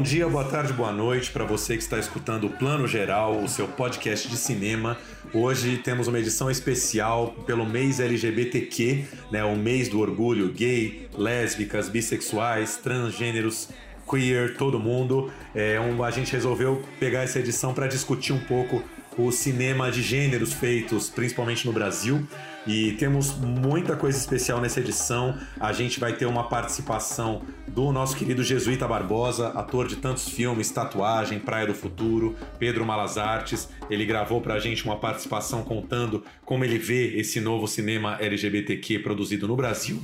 Bom dia, boa tarde, boa noite para você que está escutando o Plano Geral, o seu podcast de cinema. Hoje temos uma edição especial pelo mês LGBTQ, né, o mês do orgulho gay, lésbicas, bissexuais, transgêneros, queer, todo mundo. É, um, a gente resolveu pegar essa edição para discutir um pouco o cinema de gêneros feitos principalmente no Brasil. E temos muita coisa especial nessa edição. A gente vai ter uma participação do nosso querido Jesuíta Barbosa, ator de tantos filmes, Tatuagem, Praia do Futuro, Pedro Malas Artes. Ele gravou pra gente uma participação contando como ele vê esse novo cinema LGBTQ produzido no Brasil.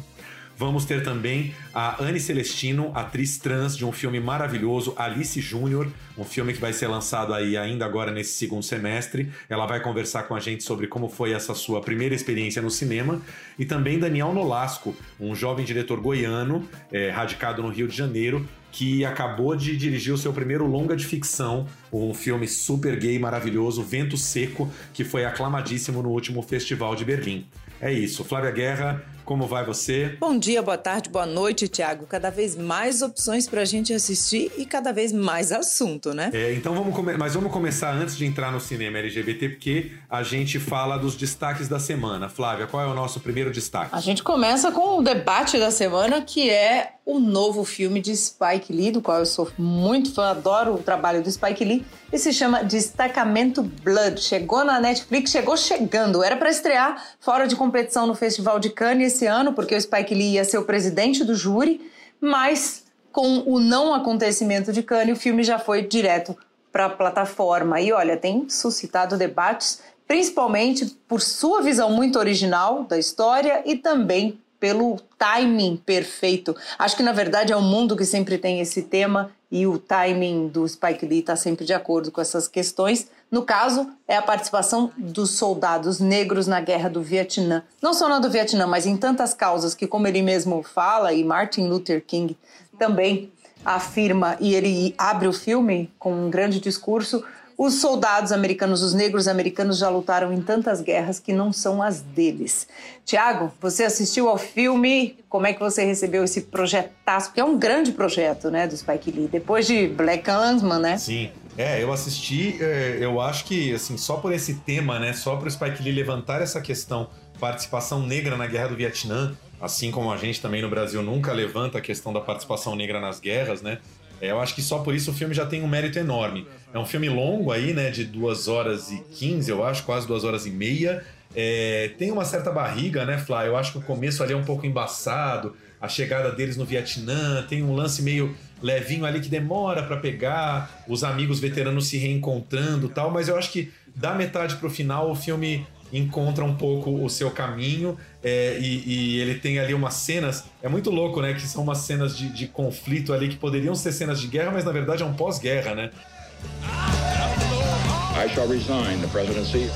Vamos ter também a Anne Celestino, atriz trans de um filme maravilhoso, Alice Júnior, um filme que vai ser lançado aí ainda agora nesse segundo semestre. Ela vai conversar com a gente sobre como foi essa sua primeira experiência no cinema. E também Daniel Nolasco, um jovem diretor goiano, é, radicado no Rio de Janeiro, que acabou de dirigir o seu primeiro longa de ficção, um filme super gay maravilhoso, Vento Seco, que foi aclamadíssimo no último Festival de Berlim. É isso. Flávia Guerra, como vai você? Bom dia, boa tarde, boa noite, Tiago. Cada vez mais opções para a gente assistir e cada vez mais assunto, né? É, então vamos começar. Mas vamos começar antes de entrar no cinema LGBT, porque a gente fala dos destaques da semana. Flávia, qual é o nosso primeiro destaque? A gente começa com o debate da semana, que é o novo filme de Spike Lee, do qual eu sou muito fã, adoro o trabalho do Spike Lee, e se chama Destacamento Blood. Chegou na Netflix, chegou chegando. Era para estrear fora de competição no Festival de Cannes esse ano, porque o Spike Lee ia ser o presidente do júri, mas com o não acontecimento de Cannes, o filme já foi direto para a plataforma. E olha, tem suscitado debates, principalmente por sua visão muito original da história e também pelo timing perfeito. Acho que na verdade é o mundo que sempre tem esse tema e o timing do Spike Lee está sempre de acordo com essas questões. No caso, é a participação dos soldados negros na guerra do Vietnã. Não só na do Vietnã, mas em tantas causas que, como ele mesmo fala, e Martin Luther King também afirma, e ele abre o filme com um grande discurso, os soldados americanos, os negros americanos já lutaram em tantas guerras que não são as deles. Tiago, você assistiu ao filme? Como é que você recebeu esse projetaço? Porque é um grande projeto, né, do Spike Lee. Depois de Black Klansman, né? Sim. É, eu assisti, é, eu acho que, assim, só por esse tema, né, só para o Spike Lee levantar essa questão, participação negra na Guerra do Vietnã, assim como a gente também no Brasil nunca levanta a questão da participação negra nas guerras, né, eu acho que só por isso o filme já tem um mérito enorme. É um filme longo aí, né? De 2 horas e 15, eu acho, quase 2 horas e meia. É, tem uma certa barriga, né, Fly? Eu acho que o começo ali é um pouco embaçado. A chegada deles no Vietnã tem um lance meio levinho ali que demora para pegar, os amigos veteranos se reencontrando tal, mas eu acho que da metade pro final o filme encontra um pouco o seu caminho é, e, e, ele tem ali umas cenas, é muito louco, né? Que são umas cenas de, de conflito ali que poderiam ser cenas de guerra, mas na verdade é um pós-guerra, né? I shall resign the presidency.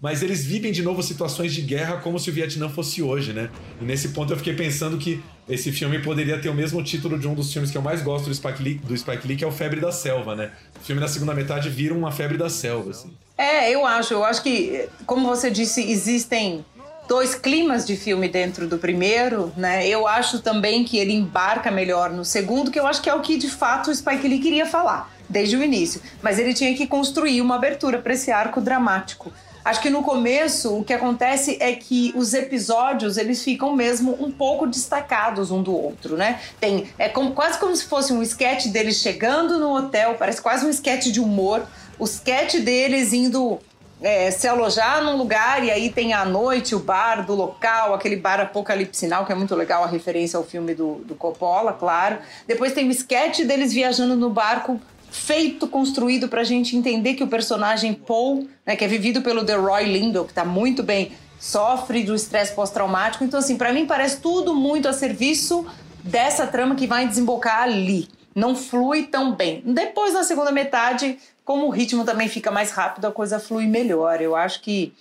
Mas eles vivem de novo situações de guerra como se o Vietnã fosse hoje, né? E nesse ponto eu fiquei pensando que esse filme poderia ter o mesmo título de um dos filmes que eu mais gosto do Spike Lee, do Spike Lee que é o Febre da Selva, né? O filme na segunda metade vira uma febre da selva, assim. É, eu acho. Eu acho que, como você disse, existem dois climas de filme dentro do primeiro, né? Eu acho também que ele embarca melhor no segundo, que eu acho que é o que de fato o Spike Lee queria falar desde o início. Mas ele tinha que construir uma abertura para esse arco dramático. Acho que no começo o que acontece é que os episódios eles ficam mesmo um pouco destacados um do outro, né? Tem é como, quase como se fosse um sketch deles chegando no hotel, parece quase um sketch de humor. O sketch deles indo é, se alojar num lugar e aí tem a noite, o bar do local, aquele bar apocalipsinal, que é muito legal, a referência ao filme do, do Coppola, claro. Depois tem o sketch deles viajando no barco feito, construído para a gente entender que o personagem Paul, né, que é vivido pelo The Roy Lindo, que está muito bem, sofre do estresse pós-traumático. Então, assim, para mim parece tudo muito a serviço dessa trama que vai desembocar ali. Não flui tão bem. Depois, na segunda metade, como o ritmo também fica mais rápido, a coisa flui melhor. Eu acho que,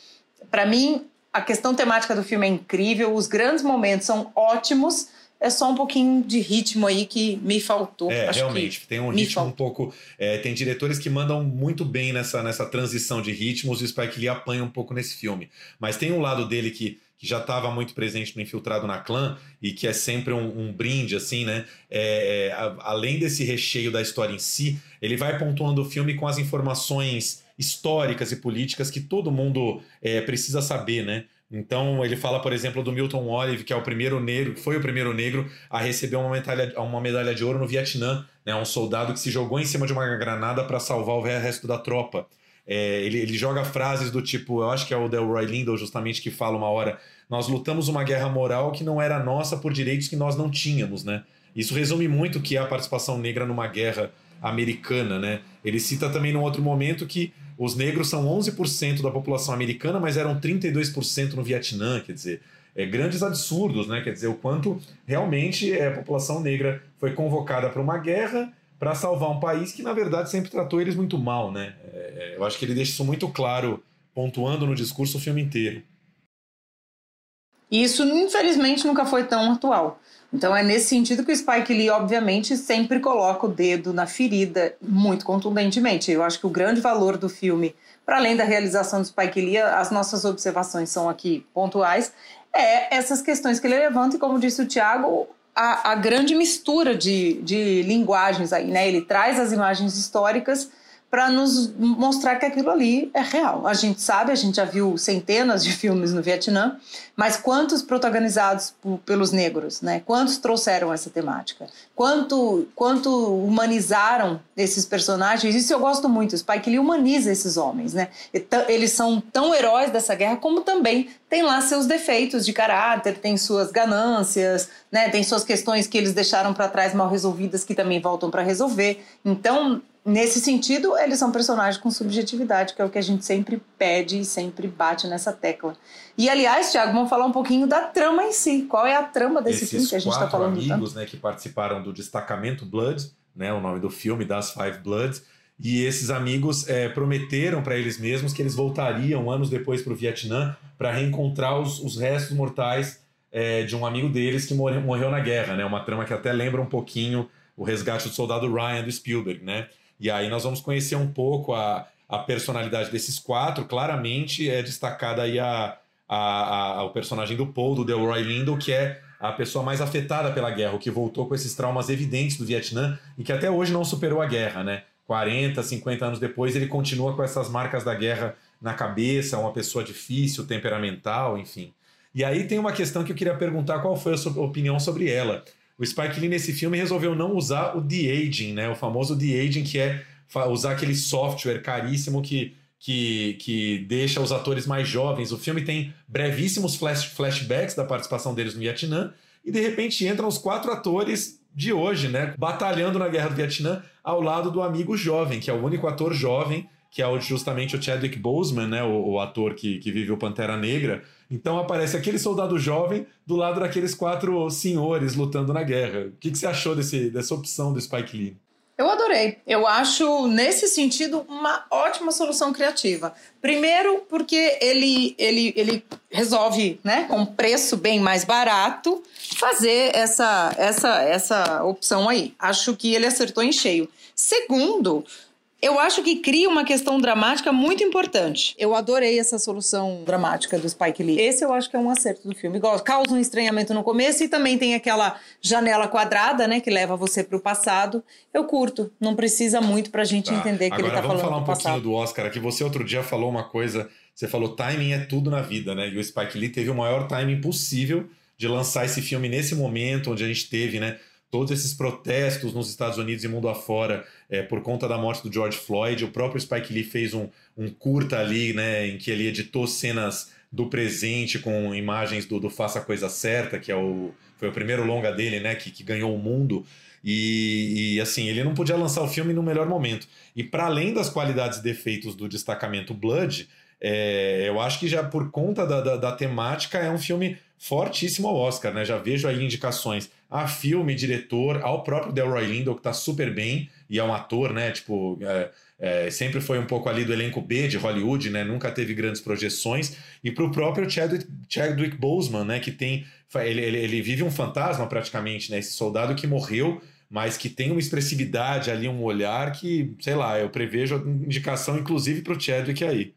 para mim, a questão temática do filme é incrível, os grandes momentos são ótimos. É só um pouquinho de ritmo aí que me faltou. É, Acho realmente. que Tem um ritmo um faltou. pouco. é, tem diretores que mandam muito bem nessa, nessa transição de ritmos e o Spike Lee apanha um pouco nesse filme. Mas tem um lado dele que, que já estava muito presente no Infiltrado na Clã e que é sempre um, um brinde, assim, né? É, é, a- além desse recheio da história em si, ele vai pontuando o filme com as informações históricas e políticas que todo mundo é, precisa saber, né? Então ele fala, por exemplo, do Milton Olive, que é o primeiro negro, foi o primeiro negro a receber uma medalha, uma medalha de ouro no Vietnã, né? Um soldado que se jogou em cima de uma granada para salvar o resto da tropa. É, ele, ele joga frases do tipo, eu acho que é o Delroy Lindo justamente que fala uma hora, nós lutamos uma guerra moral que não era nossa por direitos que nós não tínhamos, né? Isso resume muito o que é a participação negra numa guerra americana, né? Ele cita também num outro momento que os negros são 11% da população americana, mas eram 32% no Vietnã, quer dizer, é, grandes absurdos, né? Quer dizer, o quanto realmente é, a população negra foi convocada para uma guerra para salvar um país que, na verdade, sempre tratou eles muito mal, né? É, eu acho que ele deixa isso muito claro, pontuando no discurso o filme inteiro. E isso, infelizmente, nunca foi tão atual. Então é nesse sentido que o Spike Lee, obviamente, sempre coloca o dedo na ferida muito contundentemente. Eu acho que o grande valor do filme, para além da realização do Spike Lee, as nossas observações são aqui pontuais, é essas questões que ele levanta e, como disse o Tiago, a, a grande mistura de, de linguagens aí, né? Ele traz as imagens históricas para nos mostrar que aquilo ali é real. A gente sabe, a gente já viu centenas de filmes no Vietnã, mas quantos protagonizados pelos negros, né? Quantos trouxeram essa temática? Quanto, quanto humanizaram esses personagens? Isso eu gosto muito. Spike Lee humaniza esses homens, né? Eles são tão heróis dessa guerra como também tem lá seus defeitos de caráter, tem suas ganâncias, né? Tem suas questões que eles deixaram para trás mal resolvidas que também voltam para resolver. Então, nesse sentido, eles são personagens com subjetividade, que é o que a gente sempre pede e sempre bate nessa tecla. E aliás, Thiago, vamos falar um pouquinho da trama em si. Qual é a trama desse Esses filme que a gente está falando amigos, né, que participaram do Destacamento Blood, né, o nome do filme, das Five Bloods, e esses amigos é, prometeram para eles mesmos que eles voltariam anos depois para o Vietnã para reencontrar os, os restos mortais é, de um amigo deles que morreu, morreu na guerra, né? Uma trama que até lembra um pouquinho o resgate do soldado Ryan do Spielberg, né? E aí nós vamos conhecer um pouco a, a personalidade desses quatro. Claramente é destacada aí a, a, a- o personagem do Paul, do Delroy Lindo, que é a pessoa mais afetada pela guerra, o que voltou com esses traumas evidentes do Vietnã e que até hoje não superou a guerra, né? 40, 50 anos depois, ele continua com essas marcas da guerra na cabeça, uma pessoa difícil, temperamental, enfim. E aí tem uma questão que eu queria perguntar qual foi a sua opinião sobre ela. O Spike Lee nesse filme resolveu não usar o de-aging, né? O famoso de-aging, que é usar aquele software caríssimo que, que, que deixa os atores mais jovens. O filme tem brevíssimos flash, flashbacks da participação deles no Vietnã e de repente entram os quatro atores de hoje, né? Batalhando na Guerra do Vietnã ao lado do amigo jovem, que é o único ator jovem, que é justamente o Chadwick Boseman, né? O, o ator que, que vive o Pantera Negra. Então aparece aquele soldado jovem do lado daqueles quatro senhores lutando na guerra. O que, que você achou desse, dessa opção do Spike Lee? Eu adorei. Eu acho, nesse sentido, uma ótima solução criativa. Primeiro, porque ele, ele, ele resolve, né, com um preço bem mais barato, fazer essa, essa, essa opção aí. Acho que ele acertou em cheio. Segundo, eu acho que cria uma questão dramática muito importante. Eu adorei essa solução dramática do Spike Lee. Esse eu acho que é um acerto do filme. Igual, Causa um estranhamento no começo e também tem aquela janela quadrada, né, que leva você para o passado. Eu curto. Não precisa muito pra gente entender que Agora ele tá vamos falando falar um do pouquinho passado. do Oscar aqui. Você outro dia falou uma coisa, você falou timing é tudo na vida, né? E o Spike Lee teve o maior timing possível de lançar esse filme nesse momento onde a gente teve, né? Todos esses protestos nos Estados Unidos e mundo afora é, por conta da morte do George Floyd. O próprio Spike Lee fez um, um curta ali, né? Em que ele editou cenas do presente com imagens do, do Faça a Coisa Certa, que é o, foi o primeiro longa dele, né? Que, que ganhou o mundo. E, e, assim, ele não podia lançar o filme no melhor momento. E para além das qualidades e defeitos do destacamento Blood, é, eu acho que já por conta da, da, da temática é um filme fortíssimo ao Oscar, né? Já vejo aí indicações a filme, diretor, ao próprio Delroy Lindo, que tá super bem e é um ator, né? Tipo, é, é, sempre foi um pouco ali do elenco B de Hollywood, né? Nunca teve grandes projeções. E para o próprio Chadwick, Chadwick Boseman, né? Que tem. Ele, ele, ele vive um fantasma praticamente, né? Esse soldado que morreu mas que tem uma expressividade ali, um olhar que, sei lá, eu prevejo indicação inclusive para o Chadwick aí.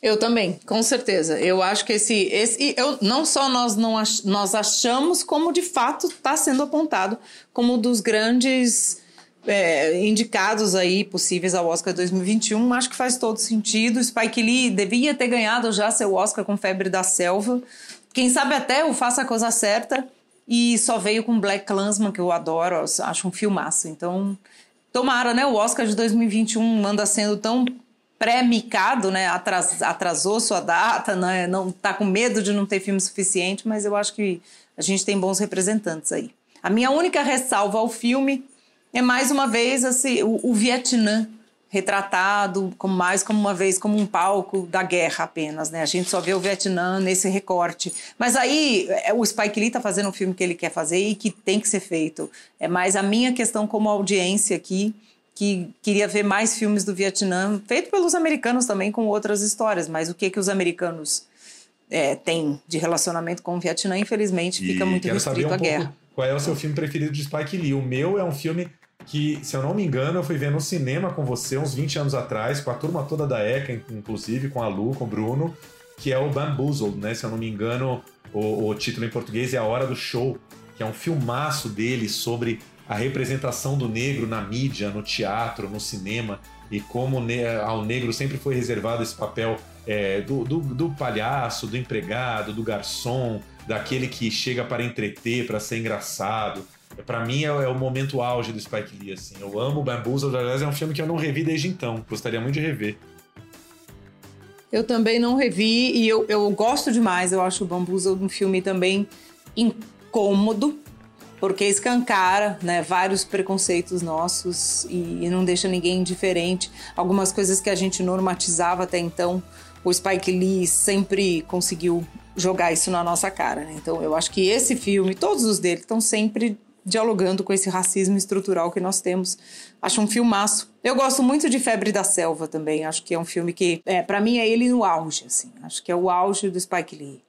Eu também, com certeza. Eu acho que esse, esse eu, não só nós não ach, nós achamos, como de fato está sendo apontado como um dos grandes é, indicados aí possíveis ao Oscar 2021. Acho que faz todo sentido. Spike Lee devia ter ganhado já seu Oscar com Febre da Selva. Quem sabe até o Faça a Coisa Certa. E só veio com Black Klansman, que eu adoro, acho um filmaço. Então, tomara, né? O Oscar de 2021 anda sendo tão pré-micado, né? Atras, atrasou sua data, né? não tá com medo de não ter filme suficiente, mas eu acho que a gente tem bons representantes aí. A minha única ressalva ao filme é mais uma vez assim, o, o Vietnã retratado como mais como uma vez como um palco da guerra apenas, né? A gente só vê o Vietnã nesse recorte. Mas aí é, o Spike Lee tá fazendo um filme que ele quer fazer e que tem que ser feito. É mais a minha questão como audiência aqui que queria ver mais filmes do Vietnã, feito pelos americanos também com outras histórias, mas o que que os americanos é, têm de relacionamento com o Vietnã, infelizmente, fica e muito restrito um à guerra. Qual é o seu filme preferido de Spike Lee? O meu é um filme que, se eu não me engano, eu fui ver no cinema com você uns 20 anos atrás, com a turma toda da ECA, inclusive, com a Lu, com o Bruno, que é o Bamboozled, né? Se eu não me engano, o, o título em português é A Hora do Show, que é um filmaço dele sobre a representação do negro na mídia, no teatro, no cinema, e como ao negro sempre foi reservado esse papel é, do, do, do palhaço, do empregado, do garçom, daquele que chega para entreter, para ser engraçado para mim é, é, o momento auge do Spike Lee, assim. Eu amo Bamboozled, aliás, é um filme que eu não revi desde então. Gostaria muito de rever. Eu também não revi e eu, eu gosto demais. Eu acho o Bamboozled um filme também incômodo, porque escancara né, vários preconceitos nossos e, e não deixa ninguém indiferente. Algumas coisas que a gente normatizava até então, o Spike Lee sempre conseguiu jogar isso na nossa cara. Né? Então eu acho que esse filme, todos os dele, estão sempre dialogando com esse racismo estrutural que nós temos. Acho um filmaço. Eu gosto muito de Febre da Selva também. Acho que é um filme que, é, para mim, é ele no auge, assim. Acho que é o auge do Spike Lee.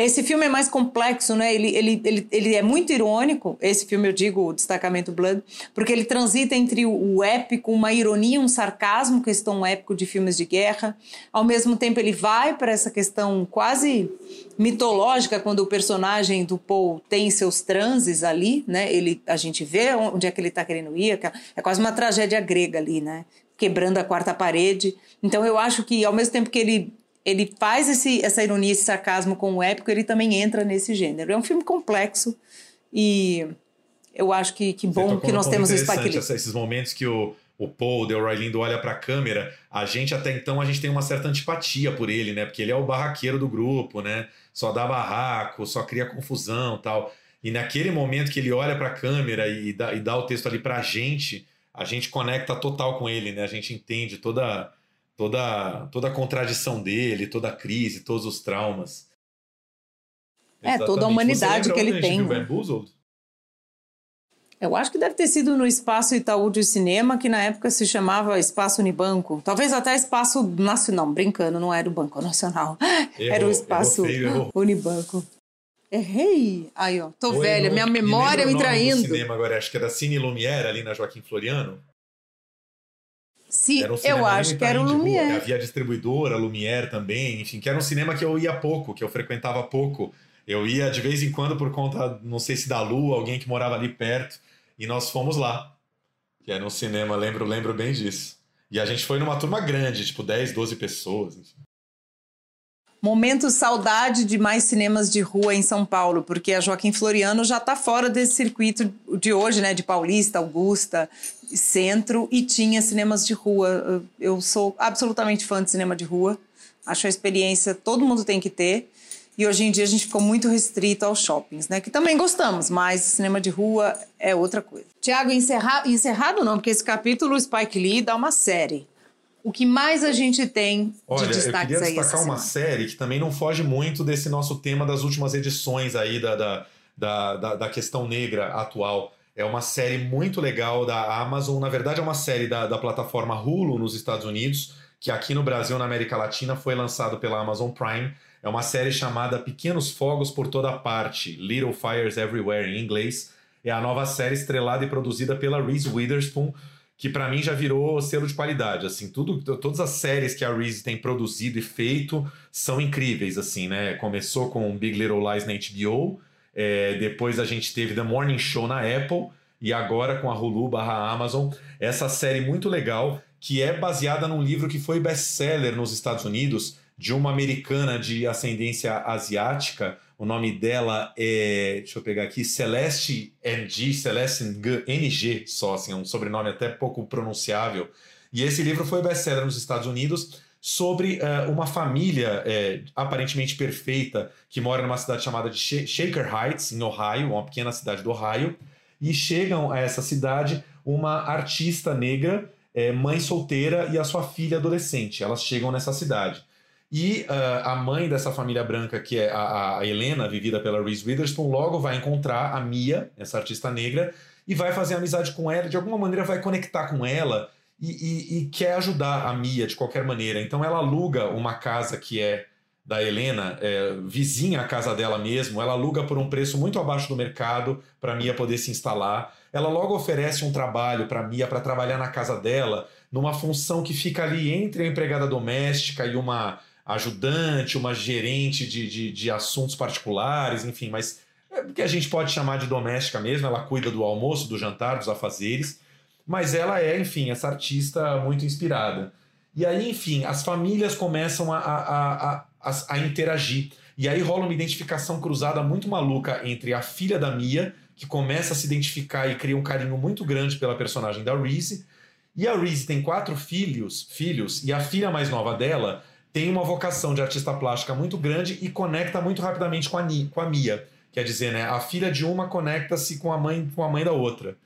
Esse filme é mais complexo, né? Ele, ele, ele, ele é muito irônico, esse filme eu digo, o Destacamento Blood, porque ele transita entre o, épico, uma ironia, um sarcasmo, questão épico de filmes de guerra. Ao mesmo tempo, ele vai para essa questão quase mitológica, quando o personagem do Paul tem seus transes ali, né? Ele, a gente vê onde é que ele está querendo ir, é quase uma tragédia grega ali, né? Quebrando a quarta parede. Então, eu acho que, ao mesmo tempo que ele ele faz esse, essa ironia, esse sarcasmo com o épico, ele também entra nesse gênero. É um filme complexo e eu acho que, que bom que nós temos o Spike Lee. Esses momentos que o, o Paul, o Delroy Lindo olha para a câmera, a gente até então a gente tem uma certa antipatia por ele, né? Porque ele é o barraqueiro do grupo, né? Só dá barraco, só cria confusão, tal. E naquele momento que ele olha para a câmera e dá, e dá o texto ali para a gente, a gente conecta total com ele, né? A gente entende toda toda, toda a contradição dele, toda a crise, todos os traumas. É, Exatamente. toda a humanidade que ele tem. Né? Eu acho que deve ter sido no Espaço Itaú de Cinema, que na época se chamava Espaço Unibanco. Talvez até Espaço Nacional. Brincando, não era o Banco Nacional. Errou, era o Espaço errou. Unibanco. Errei! Aí, ó, tô velha, minha memória me traindo. cinema agora, acho que era Cine Lumière, ali na Joaquim Floriano. Se, um eu acho que era o Lumière. Havia distribuidora, Lumière também, enfim, que era um cinema que eu ia pouco, que eu frequentava pouco. Eu ia de vez em quando por conta, não sei se da Lu, alguém que morava ali perto, e nós fomos lá. Que era um cinema, lembro, lembro bem disso. E a gente foi numa turma grande, tipo 10, 12 pessoas. Enfim. Momento saudade de mais cinemas de rua em São Paulo, porque a Joaquim Floriano já está fora desse circuito de hoje, né? De Paulista, Augusta, Centro, e tinha cinemas de rua. Eu sou absolutamente fã de cinema de rua. Acho a experiência todo mundo tem que ter. E hoje em dia a gente ficou muito restrito aos shoppings, né? Que também gostamos, mas cinema de rua é outra coisa. Tiago, encerra... encerrado não, porque esse capítulo o Spike Lee dá uma série. O que mais a gente tem de Olha, eu destaques queria aí essa destacar uma semana? série que também não foge muito desse nosso tema das últimas edições aí da, da, da, da, da questão negra atual. É uma série muito legal da Amazon. Na verdade, é uma série da, da plataforma Hulu nos Estados Unidos, que aqui no Brasil, na América Latina, foi lançado pela Amazon Prime. É uma série chamada Pequenos Fogos por Toda Parte, Little Fires Everywhere em inglês. É a nova série estrelada e produzida pela Reese Witherspoon, que para mim já virou selo de qualidade, assim, tudo, todas as séries que a Reese tem produzido e feito são incríveis, assim, né? Começou com Big Little Lies na HBO, é, depois a gente teve The Morning Show na Apple e agora com a Hulu barra Amazon, essa série muito legal que é baseada num livro que foi best-seller nos Estados Unidos de uma americana de ascendência asiática. O nome dela é, deixa eu pegar aqui, Celeste NG, Celeste NG só, assim, é um sobrenome até pouco pronunciável. E esse livro foi best-seller nos Estados Unidos sobre uh, uma família é, aparentemente perfeita que mora numa cidade chamada de Shaker Heights, em Ohio, uma pequena cidade do Ohio, e chegam a essa cidade uma artista negra, é, mãe solteira e a sua filha adolescente. Elas chegam nessa cidade. E uh, a mãe dessa família branca, que é a, a, Helena, vivida pela Reese Witherspoon, logo vai encontrar a Mia, essa artista negra, e vai fazer amizade com ela, de alguma maneira vai conectar com ela e, e, e quer ajudar a Mia de qualquer maneira. Então ela aluga uma casa que é da Helena, é, vizinha à casa dela mesmo, ela aluga por um preço muito abaixo do mercado para Mia poder se instalar. Ela logo oferece um trabalho para Mia para trabalhar na casa dela, numa função que fica ali entre a empregada doméstica e uma ajudante, uma gerente de, de, de assuntos particulares, enfim, mas é que a gente pode chamar de doméstica mesmo, ela cuida do almoço, do jantar, dos afazeres, mas ela é, enfim, essa artista muito inspirada. E aí, enfim, as famílias começam a, a, a, a, a interagir. E aí rola uma identificação cruzada muito maluca entre a filha da Mia, que começa a se identificar e cria um carinho muito grande pela personagem da Reese, e a Reese tem quatro filhos, filhos, e a filha mais nova dela tem uma vocação de artista plástica muito grande e conecta muito rapidamente com a, Ni, com a Mia. Quer dizer, né, a filha de uma conecta-se com a mãe com a mãe da outra.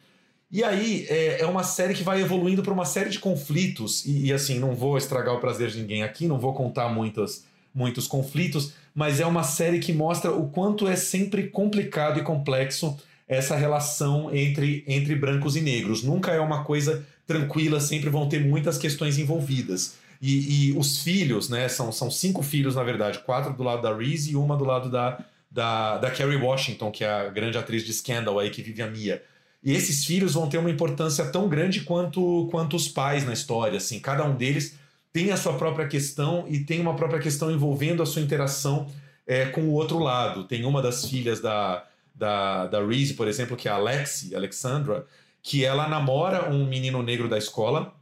E aí é, é uma série que vai evoluindo para uma série de conflitos, e, e, assim, não vou estragar o prazer de ninguém aqui, não vou contar muitos, conflitos, mas é uma série que mostra o quanto é sempre complicado e complexo essa relação entre, entre brancos e negros. Nunca é uma coisa tranquila, sempre vão ter muitas questões envolvidas. E, e, os filhos, né? São, são cinco filhos, na verdade, quatro do lado da Reese e uma do lado da, da, da Kerry Washington, que é a grande atriz de Scandal aí, que vive a Mia. E esses filhos vão ter uma importância tão grande quanto, quanto os pais na história. Assim, cada um deles tem a sua própria questão e tem uma própria questão envolvendo a sua interação é, com o outro lado. Tem uma das filhas da, da, da Reese, por exemplo, que é a Alexi, Alexandra, que ela namora um menino negro da escola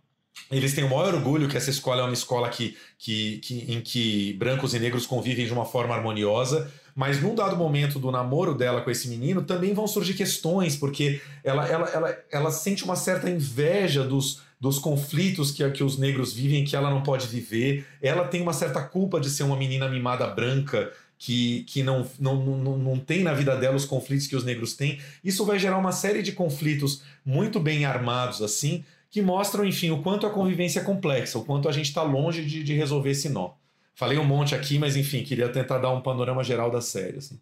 eles têm o maior orgulho que essa escola é uma escola que, que, que, em que brancos e negros convivem de uma forma harmoniosa. Mas num dado momento do namoro dela com esse menino, também vão surgir questões, porque ela, ela, ela, ela sente uma certa inveja dos, dos conflitos que, que os negros vivem, que ela não pode viver. Ela tem uma certa culpa de ser uma menina mimada branca, que, que não, não, não, não tem na vida dela os conflitos que os negros têm. Isso vai gerar uma série de conflitos muito bem armados, assim, que mostram, enfim, o quanto a convivência é complexa, o quanto a gente está longe de, de, resolver esse nó. Falei um monte aqui, mas enfim, queria tentar dar um panorama geral da série. Assim.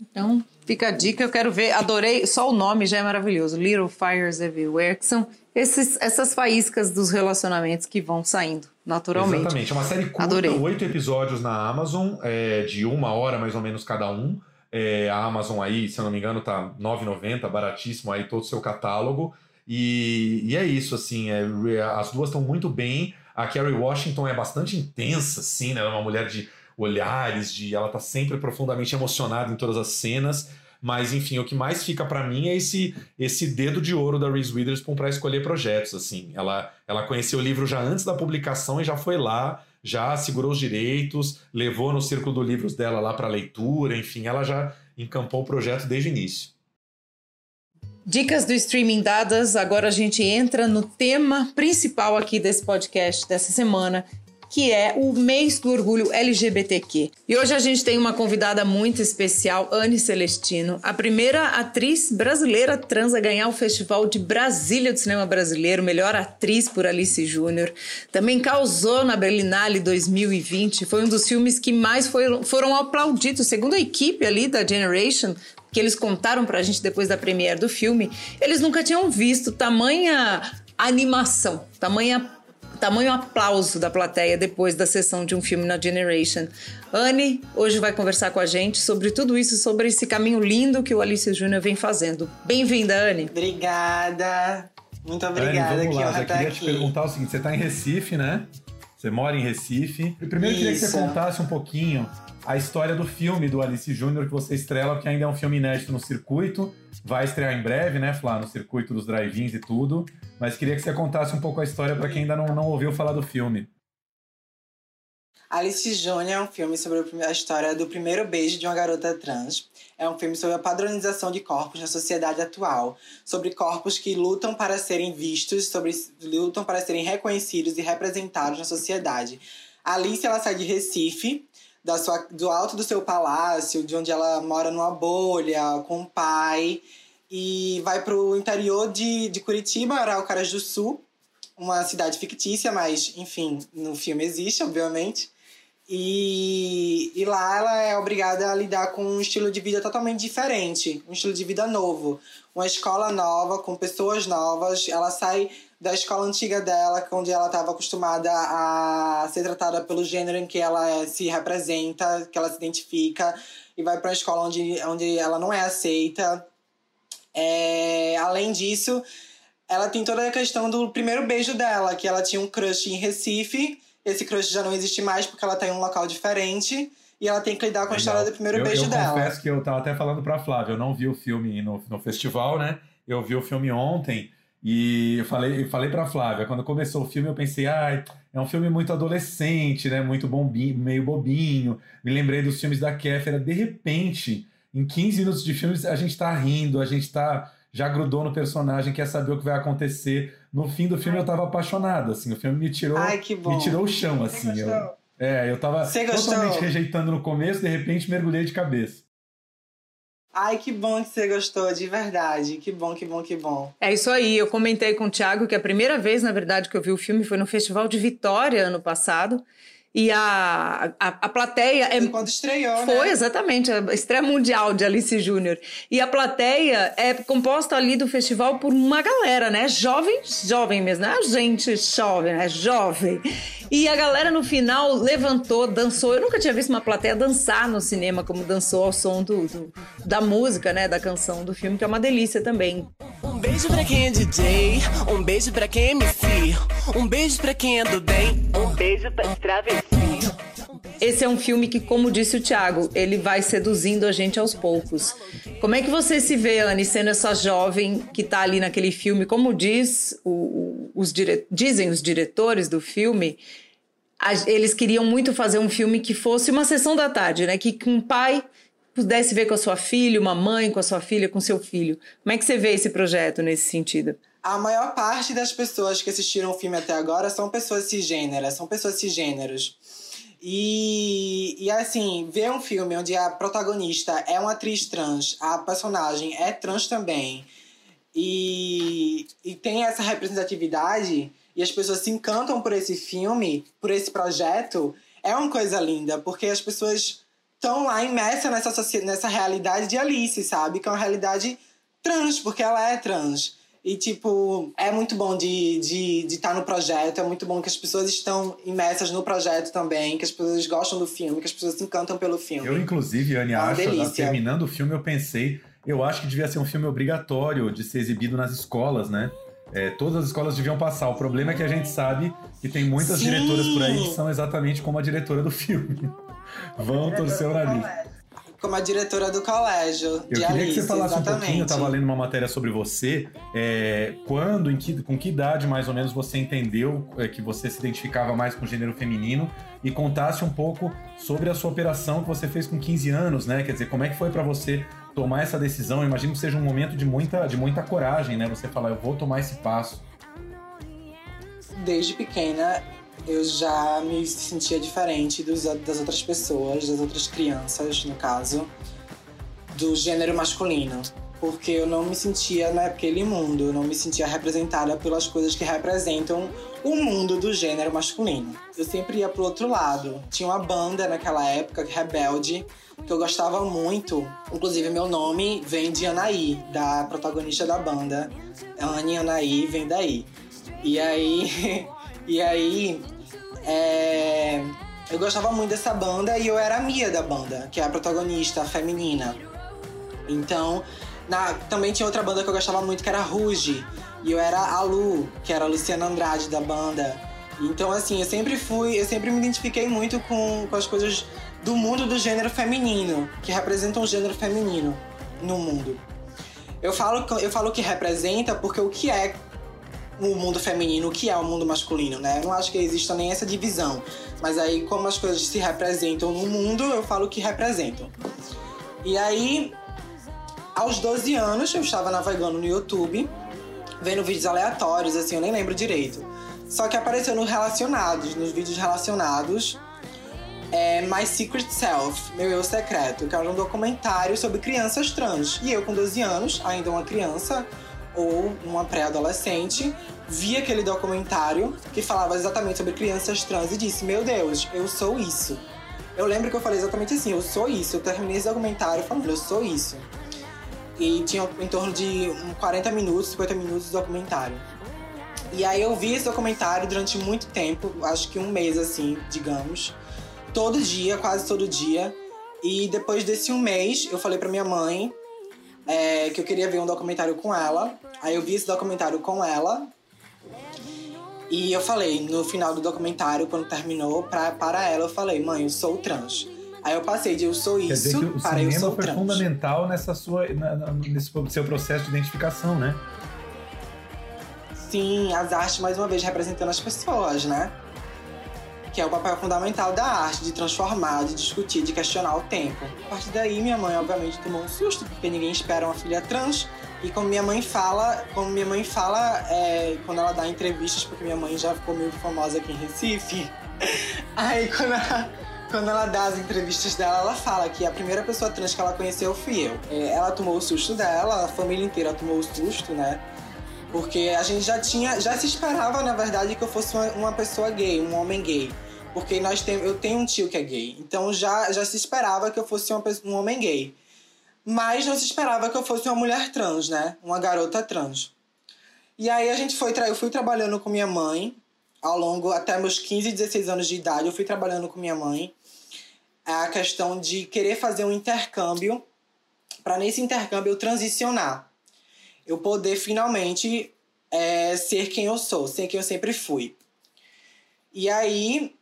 Então, fica a dica, eu quero ver, adorei, só o nome já é maravilhoso, Little Fires Everywhere, que são esses, essas faíscas dos relacionamentos que vão saindo naturalmente. Exatamente, é uma série curta, adorei. oito episódios na Amazon, é, de uma hora mais ou menos cada um. É, a Amazon aí, se eu não me engano, tá R$ 9,90, baratíssimo aí todo o seu catálogo. E, e é isso, assim, é, as duas estão muito bem. A Kerry Washington é bastante intensa, assim, né? Ela é uma mulher de olhares, de ela tá sempre profundamente emocionada em todas as cenas. Mas, enfim, o que mais fica para mim é esse esse dedo de ouro da Reese Witherspoon para escolher projetos, assim. Ela, ela conheceu o livro já antes da publicação e já foi lá, já segurou os direitos, levou no círculo do livros dela lá para leitura, enfim, ela já encampou o projeto desde o início. Dicas do streaming dadas, agora a gente entra no tema principal aqui desse podcast dessa semana, que é o mês do orgulho LGBTQ. E hoje a gente tem uma convidada muito especial, Anne Celestino, a primeira atriz brasileira trans a ganhar o Festival de Brasília do Cinema Brasileiro, melhor atriz por Alice Júnior. Também causou na Berlinale 2020, foi um dos filmes que mais foram, foram aplaudidos, segundo a equipe ali da Generation, que eles contaram pra gente depois da premiere do filme, eles nunca tinham visto tamanha animação, tamanha tamanho aplauso da plateia depois da sessão de um filme na Generation. Anne hoje vai conversar com a gente sobre tudo isso, sobre esse caminho lindo que o Alice Júnior vem fazendo. Bem-vinda, Anne. Obrigada. Muito obrigada. Anne, vamos lá. Já tá queria aqui. te perguntar o seguinte: você está em Recife, né? Você mora em Recife. Primeiro, eu queria que você contasse um pouquinho a história do filme do Alice Júnior que você estrela, porque ainda é um filme inédito no circuito. Vai estrear em breve, né, Flá? No circuito dos drive-ins e tudo. Mas queria que você contasse um pouco a história para quem ainda não, não ouviu falar do filme. Alice Júnior é um filme sobre a história do primeiro beijo de uma garota trans. É um filme sobre a padronização de corpos na sociedade atual, sobre corpos que lutam para serem vistos, sobre lutam para serem reconhecidos e representados na sociedade. Alice ela sai de Recife, da sua, do alto do seu palácio, de onde ela mora numa bolha com o pai, e vai para o interior de, de Curitiba, Araucárias do Sul, uma cidade fictícia, mas enfim, no filme existe, obviamente. E, e lá ela é obrigada a lidar com um estilo de vida totalmente diferente, um estilo de vida novo, uma escola nova, com pessoas novas. Ela sai da escola antiga dela, onde ela estava acostumada a ser tratada pelo gênero em que ela é- se representa, que ela se identifica, e vai para uma escola onde, onde ela não é aceita. É, além disso, ela tem toda a questão do primeiro beijo dela, que ela tinha um crush em Recife. Esse crush já não existe mais porque ela tá em um local diferente. E ela tem que lidar com a história do primeiro eu, beijo eu dela. confesso que eu tava até falando pra Flávia, eu não vi o filme no, no festival, né? Eu vi o filme ontem e eu falei, eu falei pra Flávia, quando começou o filme eu pensei, ai, é um filme muito adolescente, né? Muito bombinho, meio bobinho. Me lembrei dos filmes da Kéfera. De repente, em 15 minutos de filme, a gente tá rindo, a gente tá já grudou no personagem, quer saber o que vai acontecer. No fim do filme eu tava apaixonado, assim, o filme me tirou, Ai, que bom. me tirou o chão, assim. Eu, gostou? é, eu tava totalmente rejeitando no começo, de repente mergulhei de cabeça. Ai, que bom que você gostou, de verdade. Que bom, que bom, que bom. É isso aí, eu comentei com o Thiago que a primeira vez, na verdade, que eu vi o filme foi no Festival de Vitória ano passado. E a, a, a plateia é. Foi quando estreou, Foi, né? exatamente, a estreia mundial de Alice Júnior. E a plateia é composta ali do festival por uma galera, né? Jovem, jovem mesmo, não é gente jovem, é jovem. E a galera no final levantou, dançou. Eu nunca tinha visto uma plateia dançar no cinema como dançou ao som do, do- da música, né? Da canção do filme, que é uma delícia também. Um beijo pra quem é DJ, um beijo pra quem é MC, um beijo pra quem é do bem, um beijo pra travesti. Esse é um filme que, como disse o Thiago, ele vai seduzindo a gente aos poucos. Como é que você se vê, Anne, sendo essa jovem que tá ali naquele filme? Como diz o- os dire... dizem os diretores do filme, eles queriam muito fazer um filme que fosse uma sessão da tarde, né? Que um pai pudesse ver com a sua filha, uma mãe com a sua filha, com seu filho. Como é que você vê esse projeto nesse sentido? A maior parte das pessoas que assistiram o filme até agora são pessoas cisgêneras, são pessoas cisgêneros. E, e assim, ver um filme onde a protagonista é uma atriz trans, a personagem é trans também, e, e tem essa representatividade, e as pessoas se encantam por esse filme, por esse projeto, é uma coisa linda, porque as pessoas estão lá imersas nessa, nessa realidade de Alice, sabe? Que é uma realidade trans, porque ela é trans. E, tipo, é muito bom de estar de, de tá no projeto, é muito bom que as pessoas estão imersas no projeto também, que as pessoas gostam do filme, que as pessoas se encantam pelo filme. Eu, inclusive, Anne, É acho, terminando o filme, eu pensei, eu acho que devia ser um filme obrigatório de ser exibido nas escolas, né? É, todas as escolas deviam passar. O problema é que a gente sabe que tem muitas Sim. diretoras por aí que são exatamente como a diretora do filme. Vão torcer o nariz. Como a diretora do colégio, Eu de queria Alice, que você falasse exatamente. um pouquinho, eu estava lendo uma matéria sobre você. é, quando, em que, com que idade mais ou menos você entendeu é, que você se identificava mais com o gênero feminino e contasse um pouco sobre a sua operação que você fez com 15 anos, né? Quer dizer, como é que foi para você tomar essa decisão? Eu imagino que seja um momento de muita, de muita coragem, né? Você falar, eu vou tomar esse passo. Desde pequena, eu já me sentia diferente dos, das outras pessoas, das outras crianças, no caso, do gênero masculino. Porque eu não me sentia naquele mundo, eu não me sentia representada pelas coisas que representam o mundo do gênero masculino. Eu sempre ia pro outro lado. Tinha uma banda naquela época, Rebelde, que eu gostava muito. Inclusive, meu nome vem de Anaí, da protagonista da banda. Anne Anaí vem daí. E aí. e aí. é, Eu gostava muito dessa banda e eu era a Mia da banda, que é a protagonista feminina. Então, na- também tinha outra banda que eu gostava muito, que era Ruge. E eu era a Lu, que era a Luciana Andrade da banda. Então, assim, eu sempre fui, eu sempre me identifiquei muito com, com as coisas do mundo do gênero feminino, que representam o gênero feminino no mundo. Eu falo, eu falo que representa porque o que é o mundo feminino, o que é o mundo masculino, né? Eu não acho que exista nem essa divisão. Mas aí, como as coisas se representam no mundo, eu falo que representam. E aí, aos 12 anos, eu estava navegando no YouTube, vendo vídeos aleatórios, assim, eu nem lembro direito. Só que apareceu no relacionados, nos vídeos relacionados, é My Secret Self, Meu Eu Secreto, que era um documentário sobre crianças trans. E eu, com 12 anos, ainda uma criança ou uma pré-adolescente, vi aquele documentário que falava exatamente sobre crianças trans e disse: Meu Deus, eu sou isso. Eu lembro que eu falei exatamente assim: Eu sou isso. Eu terminei esse documentário falando: Eu sou isso. E tinha em torno de um 40 minutos, 50 minutos de documentário. E aí eu vi esse documentário durante muito tempo, acho que um mês assim, digamos. Todo dia, quase todo dia. E depois desse um mês, eu falei pra minha mãe é, que eu queria ver um documentário com ela. Aí eu vi esse documentário com ela. E eu falei, no final do documentário, quando terminou, pra, para ela, eu falei, mãe, eu sou trans. Aí eu passei de eu sou Quer dizer isso que o para eu cinema sou foi trans. fundamental nessa sua, na- na- nesse seu processo de identificação, né? Sim, as artes, mais uma vez, representando as pessoas, né? Que é o papel fundamental da arte, de transformar, de discutir, de questionar o tempo. A partir daí, minha mãe, obviamente, tomou um susto, porque ninguém espera uma filha trans. E como minha mãe fala, como minha mãe fala, é, quando ela dá entrevistas, porque minha mãe já ficou meio famosa aqui em Recife. Aí, quando ela, quando ela dá as entrevistas dela, ela fala que a primeira pessoa trans que ela conheceu fui eu. É, Ela tomou o susto dela, a família inteira tomou o susto, né? Porque a gente já tinha, já se esperava, na verdade, que eu fosse uma, uma pessoa gay, um homem gay. Porque nós tem, eu tenho um tio que é gay. Então já, já se esperava que eu fosse uma, um homem gay. Mas não se esperava que eu fosse uma mulher trans, né? Uma garota trans. E aí a gente foi, eu fui trabalhando com minha mãe ao longo até meus 15, 16 anos de idade, eu fui trabalhando com minha mãe a questão de querer fazer um intercâmbio para nesse intercâmbio eu transicionar. Eu poder finalmente é, ser quem eu sou, ser quem eu sempre fui. E aí,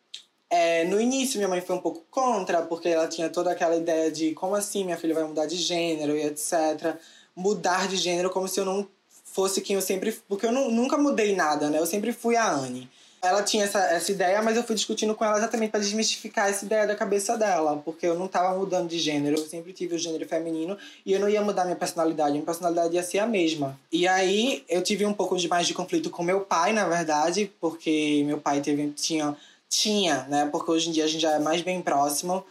é, no início, minha mãe foi um pouco contra, porque ela tinha toda aquela ideia de como assim minha filha vai mudar de gênero e etc. Mudar de gênero como se eu não fosse quem eu sempre. Porque eu nu- nunca mudei nada, né? Eu sempre fui a Anne. Ela tinha essa, essa ideia, mas eu fui discutindo com ela exatamente para desmistificar essa ideia da cabeça dela, porque eu não tava mudando de gênero, eu sempre tive o gênero feminino e eu não ia mudar minha personalidade, minha personalidade ia ser a mesma. E aí eu tive um pouco de mais de conflito com meu pai, na verdade, porque meu pai teve, tinha, tinha, né? Porque hoje em dia a gente já é mais bem próximo.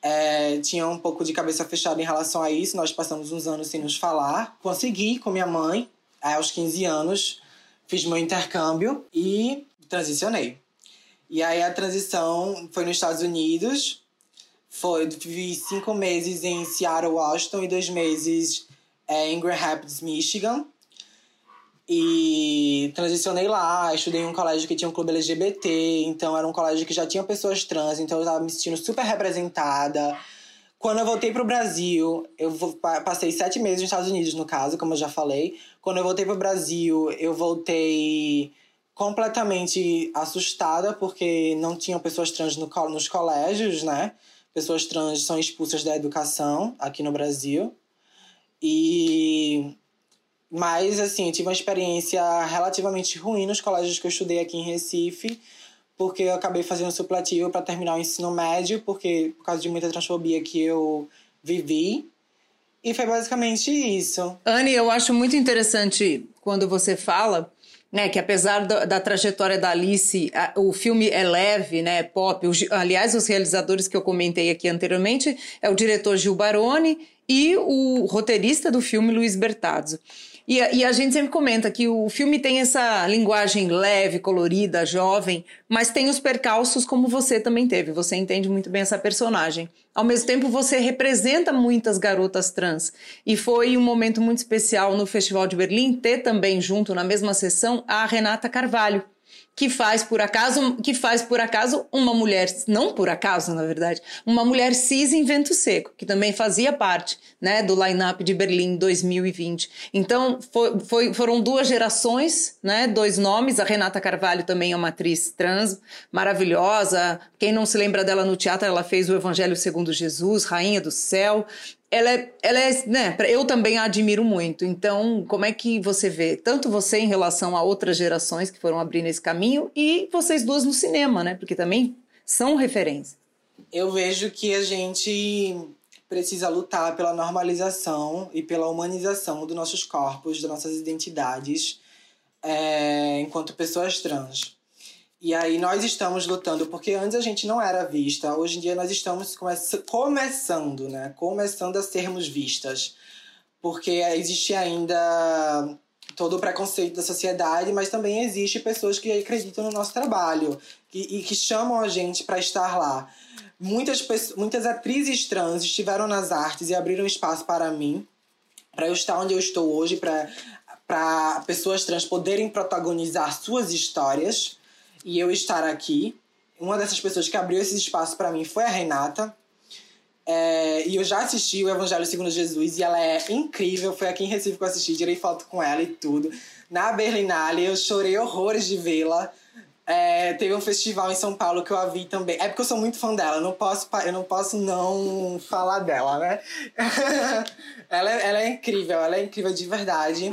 É, tinha um pouco de cabeça fechada em relação a isso. Nós passamos uns anos sem nos falar. Consegui com minha mãe, aí, aos 15 anos, fiz meu intercâmbio e transicionei. E aí a transição foi nos Estados Unidos. Foi, vivi cinco meses em Seattle, Washington e dois meses é, em Grand Rapids, Michigan. E transicionei lá, estudei em um colégio que tinha um clube LGBT, então era um colégio que já tinha pessoas trans, então eu tava me sentindo super representada. Quando eu voltei pro Brasil, eu passei sete meses nos Estados Unidos, no caso, como eu já falei. Quando eu voltei pro Brasil, eu voltei completamente assustada, porque não tinham pessoas trans no, nos colégios, né? Pessoas trans são expulsas da educação aqui no Brasil. E mas, assim, eu tive uma experiência relativamente ruim nos colégios que eu estudei aqui em Recife, porque eu acabei fazendo supletivo para terminar o ensino médio, porque por causa de muita transfobia que eu vivi. E foi basicamente isso. Anne, eu acho muito interessante quando você fala né, que apesar da, da, trajetória da Alice, a, o filme é leve, né, é pop. O, aliás, os realizadores que eu comentei aqui anteriormente é o diretor Gil Baroni e o roteirista do filme Luiz Bertazzo. E, e, a gente sempre comenta que o filme tem essa linguagem leve, colorida, jovem, mas tem os percalços como você também teve. Você entende muito bem essa personagem. Ao mesmo tempo, você representa muitas garotas trans. E foi um momento muito especial no Festival de Berlim ter também junto na mesma sessão a Renata Carvalho que faz por acaso, que faz por acaso uma mulher, não por acaso, na verdade, uma mulher cis em Vento Seco, que também fazia parte, né, do line-up de Berlim 2020. Então, foi, foi, foram duas gerações, né, dois nomes, a Renata Carvalho também é uma atriz trans, maravilhosa, quem não se lembra dela no teatro, ela fez o Evangelho segundo Jesus, Rainha do Céu, ela é, ela é, né, eu também a admiro muito. Então, como é que você vê, tanto você em relação a outras gerações que foram abrindo esse caminho e vocês duas no cinema, né? Porque também são referência. Eu vejo que a gente precisa lutar pela normalização e pela humanização dos nossos corpos, das nossas identidades, é, enquanto pessoas trans. E aí nós estamos lutando, porque antes a gente não era vista, hoje em dia nós estamos come começando, né? Começando a sermos vistas. Porque existe ainda todo o preconceito da sociedade, mas também existe pessoas que acreditam no nosso trabalho e, e que chamam a gente para estar lá. Muitas, muitas atrizes trans estiveram nas artes e abriram espaço para mim, para eu estar onde eu estou hoje, para pessoas trans poderem protagonizar suas histórias e eu estar aqui. Uma dessas pessoas que abriu esse espaço para mim foi a Renata. É, e eu já assisti o Evangelho segundo Jesus e ela é incrível. Foi aqui em Recife que eu assisti, tirei foto com ela e tudo. Na Berlinale, eu chorei horrores de vê-la. É, teve um festival em São Paulo que eu a vi também. É porque eu sou muito fã dela, não posso, eu não, posso não falar dela, né? ela, é, ela é incrível, ela é incrível de verdade.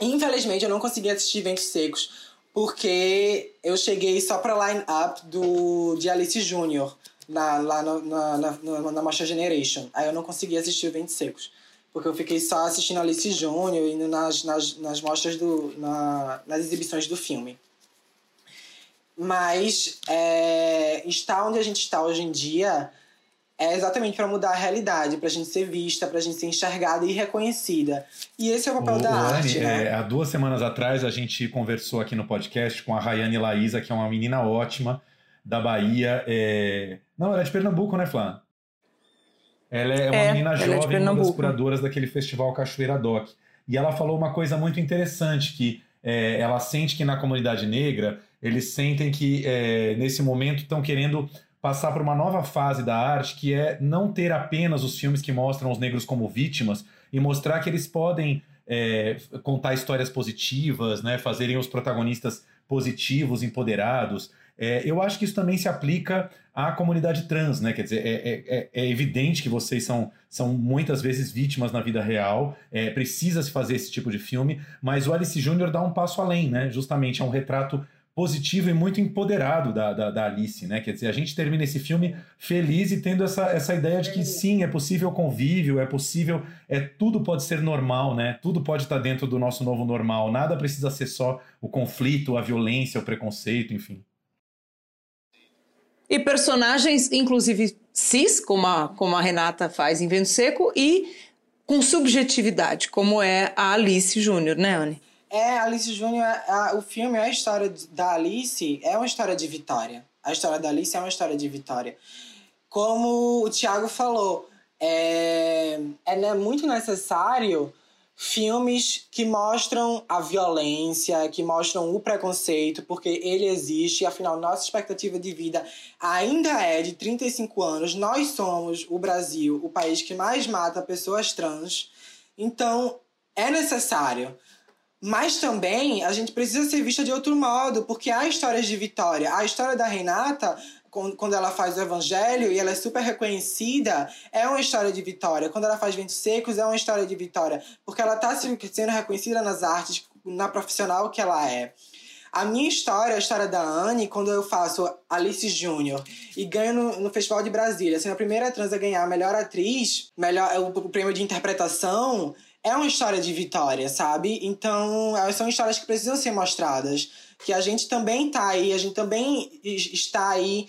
Infelizmente, eu não consegui assistir Ventos Secos porque eu cheguei só pra line-up do, de Alice Júnior, lá no, na, na, na, na Marcha Generation. Aí eu não consegui assistir o Ventos Secos. Porque eu fiquei só assistindo Alice Júnior e nas, nas, nas mostras do. Na, nas exibições do filme. Mas é, estar onde a gente está hoje em dia é exatamente para mudar a realidade, para a gente ser vista, para a gente ser enxergada e reconhecida. E esse é o papel o, da arte, né? É, há duas semanas atrás a gente conversou aqui no podcast com a Rayane Laísa, que é uma menina ótima da Bahia. É... Não, ela é de Pernambuco, né, Flá? Ela é uma é, menina é jovem, é uma das curadoras daquele festival Cachoeira Doc. E ela falou uma coisa muito interessante, que é, ela sente que na comunidade negra, eles sentem que é, nesse momento estão querendo passar por uma nova fase da arte, que é não ter apenas os filmes que mostram os negros como vítimas e mostrar que eles podem é, contar histórias positivas, né, fazerem os protagonistas positivos, empoderados. É, eu acho que isso também se aplica à comunidade trans, né? Quer dizer, é, é, é, é evidente que vocês são, são muitas vezes vítimas na vida real, é, precisa se fazer esse tipo de filme, mas o Alice Júnior dá um passo além, né? Justamente é um retrato positivo e muito empoderado da, da, da, Alice, né? Quer dizer, a gente termina esse filme feliz e tendo essa, essa ideia de que sim, é possível convívio, é possível, é tudo pode ser normal, né? Tudo pode estar dentro do nosso novo normal, nada precisa ser só o conflito, a violência, o preconceito, enfim. E personagens, inclusive cis, como a, como a Renata faz em Vento Seco, e com subjetividade, como é a Alice Júnior, né, Anne? É, Alice Júnior, o filme, a história da Alice é uma história de vitória. A história da Alice é uma história de vitória. Como o Thiago falou, é, é muito necessário filmes que mostram a violência, que mostram o preconceito, porque ele existe, afinal, nossa expectativa de vida ainda é de 35 anos. Nós somos o Brasil, o país que mais mata pessoas trans. Então, é necessário mas também a gente precisa ser vista de outro modo, porque há histórias de vitória. A história da Renata, quando ela faz o Evangelho e ela é super reconhecida, é uma história de vitória. Quando ela faz Ventos Secos, é uma história de vitória, porque ela está sendo reconhecida nas artes, na profissional que ela é. A minha história, a história da Anne, quando eu faço Alice Júnior e ganho no, no, Festival de Brasília, sendo a primeira trans a ganhar a melhor atriz, melhor, o, o prêmio de interpretação, é uma história de vitória, sabe? Então, elas são histórias que precisam ser mostradas. Que a gente também tá aí, a gente também es- está aí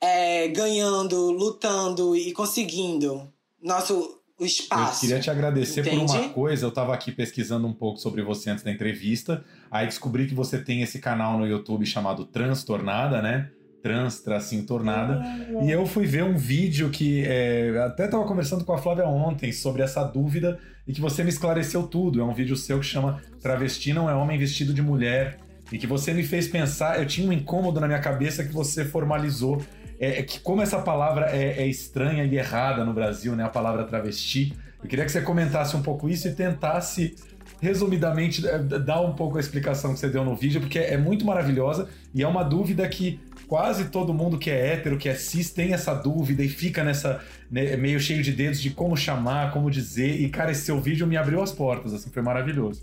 é, ganhando, lutando e conseguindo nosso o Eu espaço. queria te agradecer por uma Entende? coisa. Eu estava aqui pesquisando um pouco sobre você antes da entrevista. Aí descobri que você tem esse canal no YouTube chamado Transtornada, né? Trans, tracinho, tornada. E eu fui ver um vídeo que é, até estava conversando com a Flávia ontem sobre essa dúvida e que você me esclareceu tudo. É um vídeo seu que chama Travesti não é homem vestido de mulher. E que você me fez pensar, eu tinha um incômodo na minha cabeça que você formalizou. É, é que como essa palavra é, é estranha e errada no Brasil, né? A palavra travesti. Eu queria que você comentasse um pouco isso e tentasse, resumidamente, é, dar um pouco a explicação que você deu no vídeo, porque é muito maravilhosa e é uma dúvida que quase todo mundo que é hétero, que é cis, tem essa dúvida e fica nessa né, meio cheio de dedos de como chamar, como dizer. E, cara, esse seu vídeo me abriu as portas, assim, foi maravilhoso.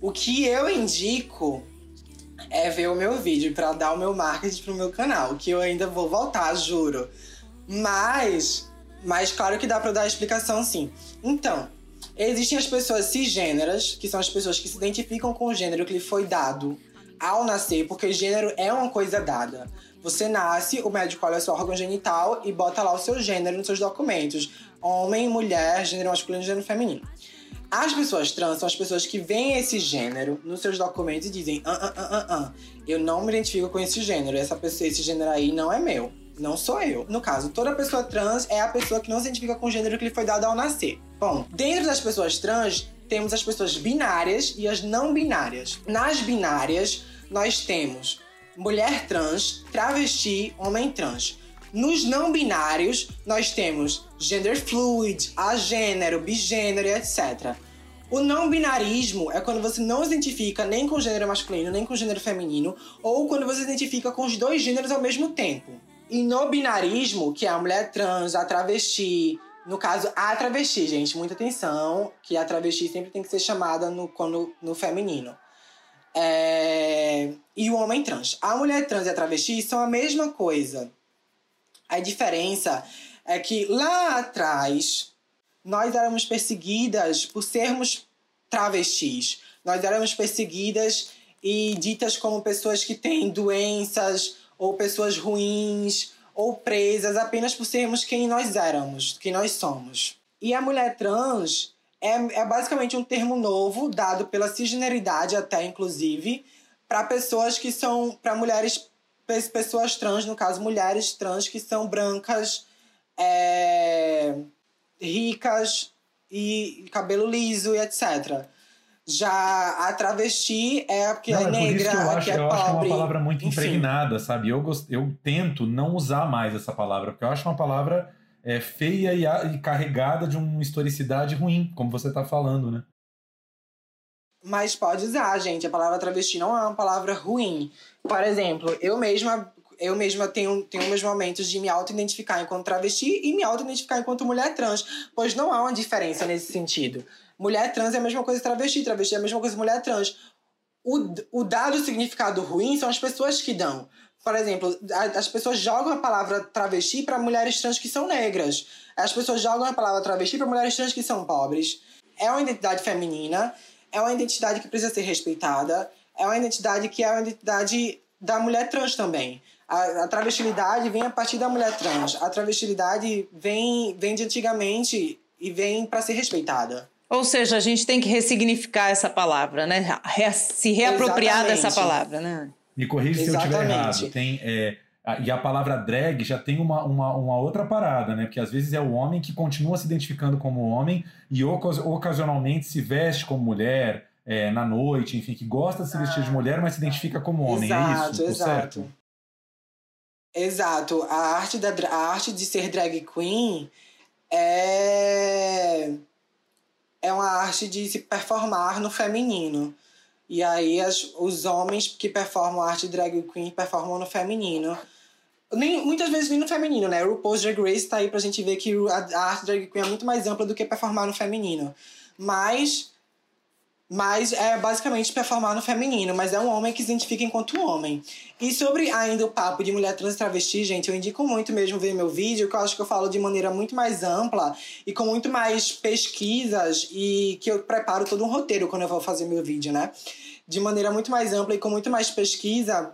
O que eu indico é ver o meu vídeo pra dar o meu marketing pro meu canal, que eu ainda vou voltar, juro. Mas, mas claro que dá pra dar explicação sim. Então, existem as pessoas cisgêneras, que são as pessoas que se identificam com o gênero que lhe foi dado ao nascer, porque gênero é uma coisa dada. Você nasce, o médico olha seu órgão genital e bota lá o seu gênero nos seus documentos. Homem, mulher, gênero masculino, gênero feminino. As pessoas trans são as pessoas que veem esse gênero nos seus documentos e dizem: ah, ah, ah, ah, ah, eu não me identifico com esse gênero, essa pessoa, esse gênero aí não é meu, não sou eu. No caso, toda pessoa trans é a pessoa que não se identifica com o gênero que lhe foi dado ao nascer. Bom, dentro das pessoas trans, temos as pessoas binárias e as não binárias. Nas binárias, nós temos mulher trans, travesti, homem trans. Nos não binários, nós temos gender fluid, agênero, bigênero etc. O não binarismo é quando você não se identifica nem com o gênero masculino, nem com o gênero feminino, ou quando você se identifica com os dois gêneros ao mesmo tempo. E no binarismo, que é a mulher trans, a travesti, no caso, a travesti, gente, muita atenção, que a travesti sempre tem que ser chamada no, quando, no feminino. É, E o homem trans. A mulher trans e a travesti são a mesma coisa. A diferença é que lá atrás nós éramos perseguidas por sermos travestis. Nós éramos perseguidas e ditas como pessoas que têm doenças ou pessoas ruins ou presas apenas por sermos quem nós éramos, quem nós somos. E a mulher trans é, é basicamente um termo novo dado pela cisgeneridade até inclusive para pessoas que são para mulheres pe- pessoas trans no caso mulheres trans que são brancas é, ricas e cabelo liso e etc já a travesti é a que Não, é é negra que eu acho, que é eu acho que é pobre uma palavra muito enfim. impregnada, sabe? Eu, gost... eu tento não usar mais essa palavra, porque eu acho uma palavra é, feia e, a- e carregada de uma historicidade ruim, como você tá falando, né? Mas pode usar, gente. A palavra travesti não é uma palavra ruim. Por exemplo, eu mesma, eu mesma tenho, tenho meus momentos de me auto-identificar enquanto travesti e me auto-identificar enquanto mulher trans. Pois não há uma diferença nesse sentido. Mulher trans é a mesma coisa travesti, travesti é a mesma coisa mulher trans. O, o dado significado ruim são as pessoas que dão. Por exemplo, a- as pessoas jogam a palavra travesti para mulheres trans que são negras. As pessoas jogam a palavra travesti para mulheres trans que são pobres. É uma identidade feminina, é uma identidade que precisa ser respeitada, é uma identidade que é uma identidade da mulher trans também. A, a travestilidade vem a partir da mulher trans. A travestilidade vem, vem de antigamente e vem para ser respeitada. Ou seja, a gente tem que ressignificar essa palavra, né? Re- se reapropriar Exatamente. dessa palavra, né? Me corrija se eu estiver errado. Tem, é, a- e a palavra drag já tem uma, uma, uma outra parada, né? Porque às vezes é o homem que continua se identificando como homem e ocas- ocasionalmente se veste como mulher é, na noite, enfim, que gosta de se vestir de mulher, mas se identifica como homem. é exato, isso? Tô exato. certo? Exato. A arte, da, a arte de ser drag queen é, é uma arte de se performar no feminino. E aí as, os homens que performam a arte drag queen performam no feminino. Nem, muitas vezes nem no feminino, né? O RuPaul's Drag Race tá aí pra gente ver que a, a arte drag queen é muito mais ampla do que performar no feminino. Mas Mas é basicamente performar no feminino, mas é um homem que se identifica enquanto homem. E sobre ainda o papo de mulher trans e travesti, gente, eu indico muito mesmo ver meu vídeo, que eu acho que eu falo de maneira muito mais ampla e com muito mais pesquisas e que eu preparo todo um roteiro quando eu vou fazer meu vídeo, né? De maneira muito mais ampla e com muito mais pesquisa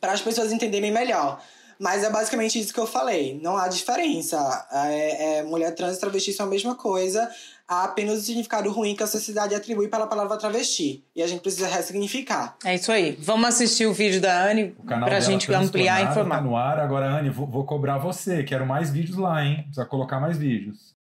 para as pessoas entenderem melhor. Mas é basicamente isso que eu falei. Não há diferença. É, é, mulher trans e travesti são a mesma coisa. Há apenas o significado ruim que a sociedade atribui pela palavra travesti. E a gente precisa ressignificar. É isso aí. Vamos assistir o vídeo da Anne canal pra dela gente ampliar e informar. Tá no ar. Agora, Anne, vou, vou cobrar você. Quero mais vídeos lá, hein? Precisa colocar mais vídeos.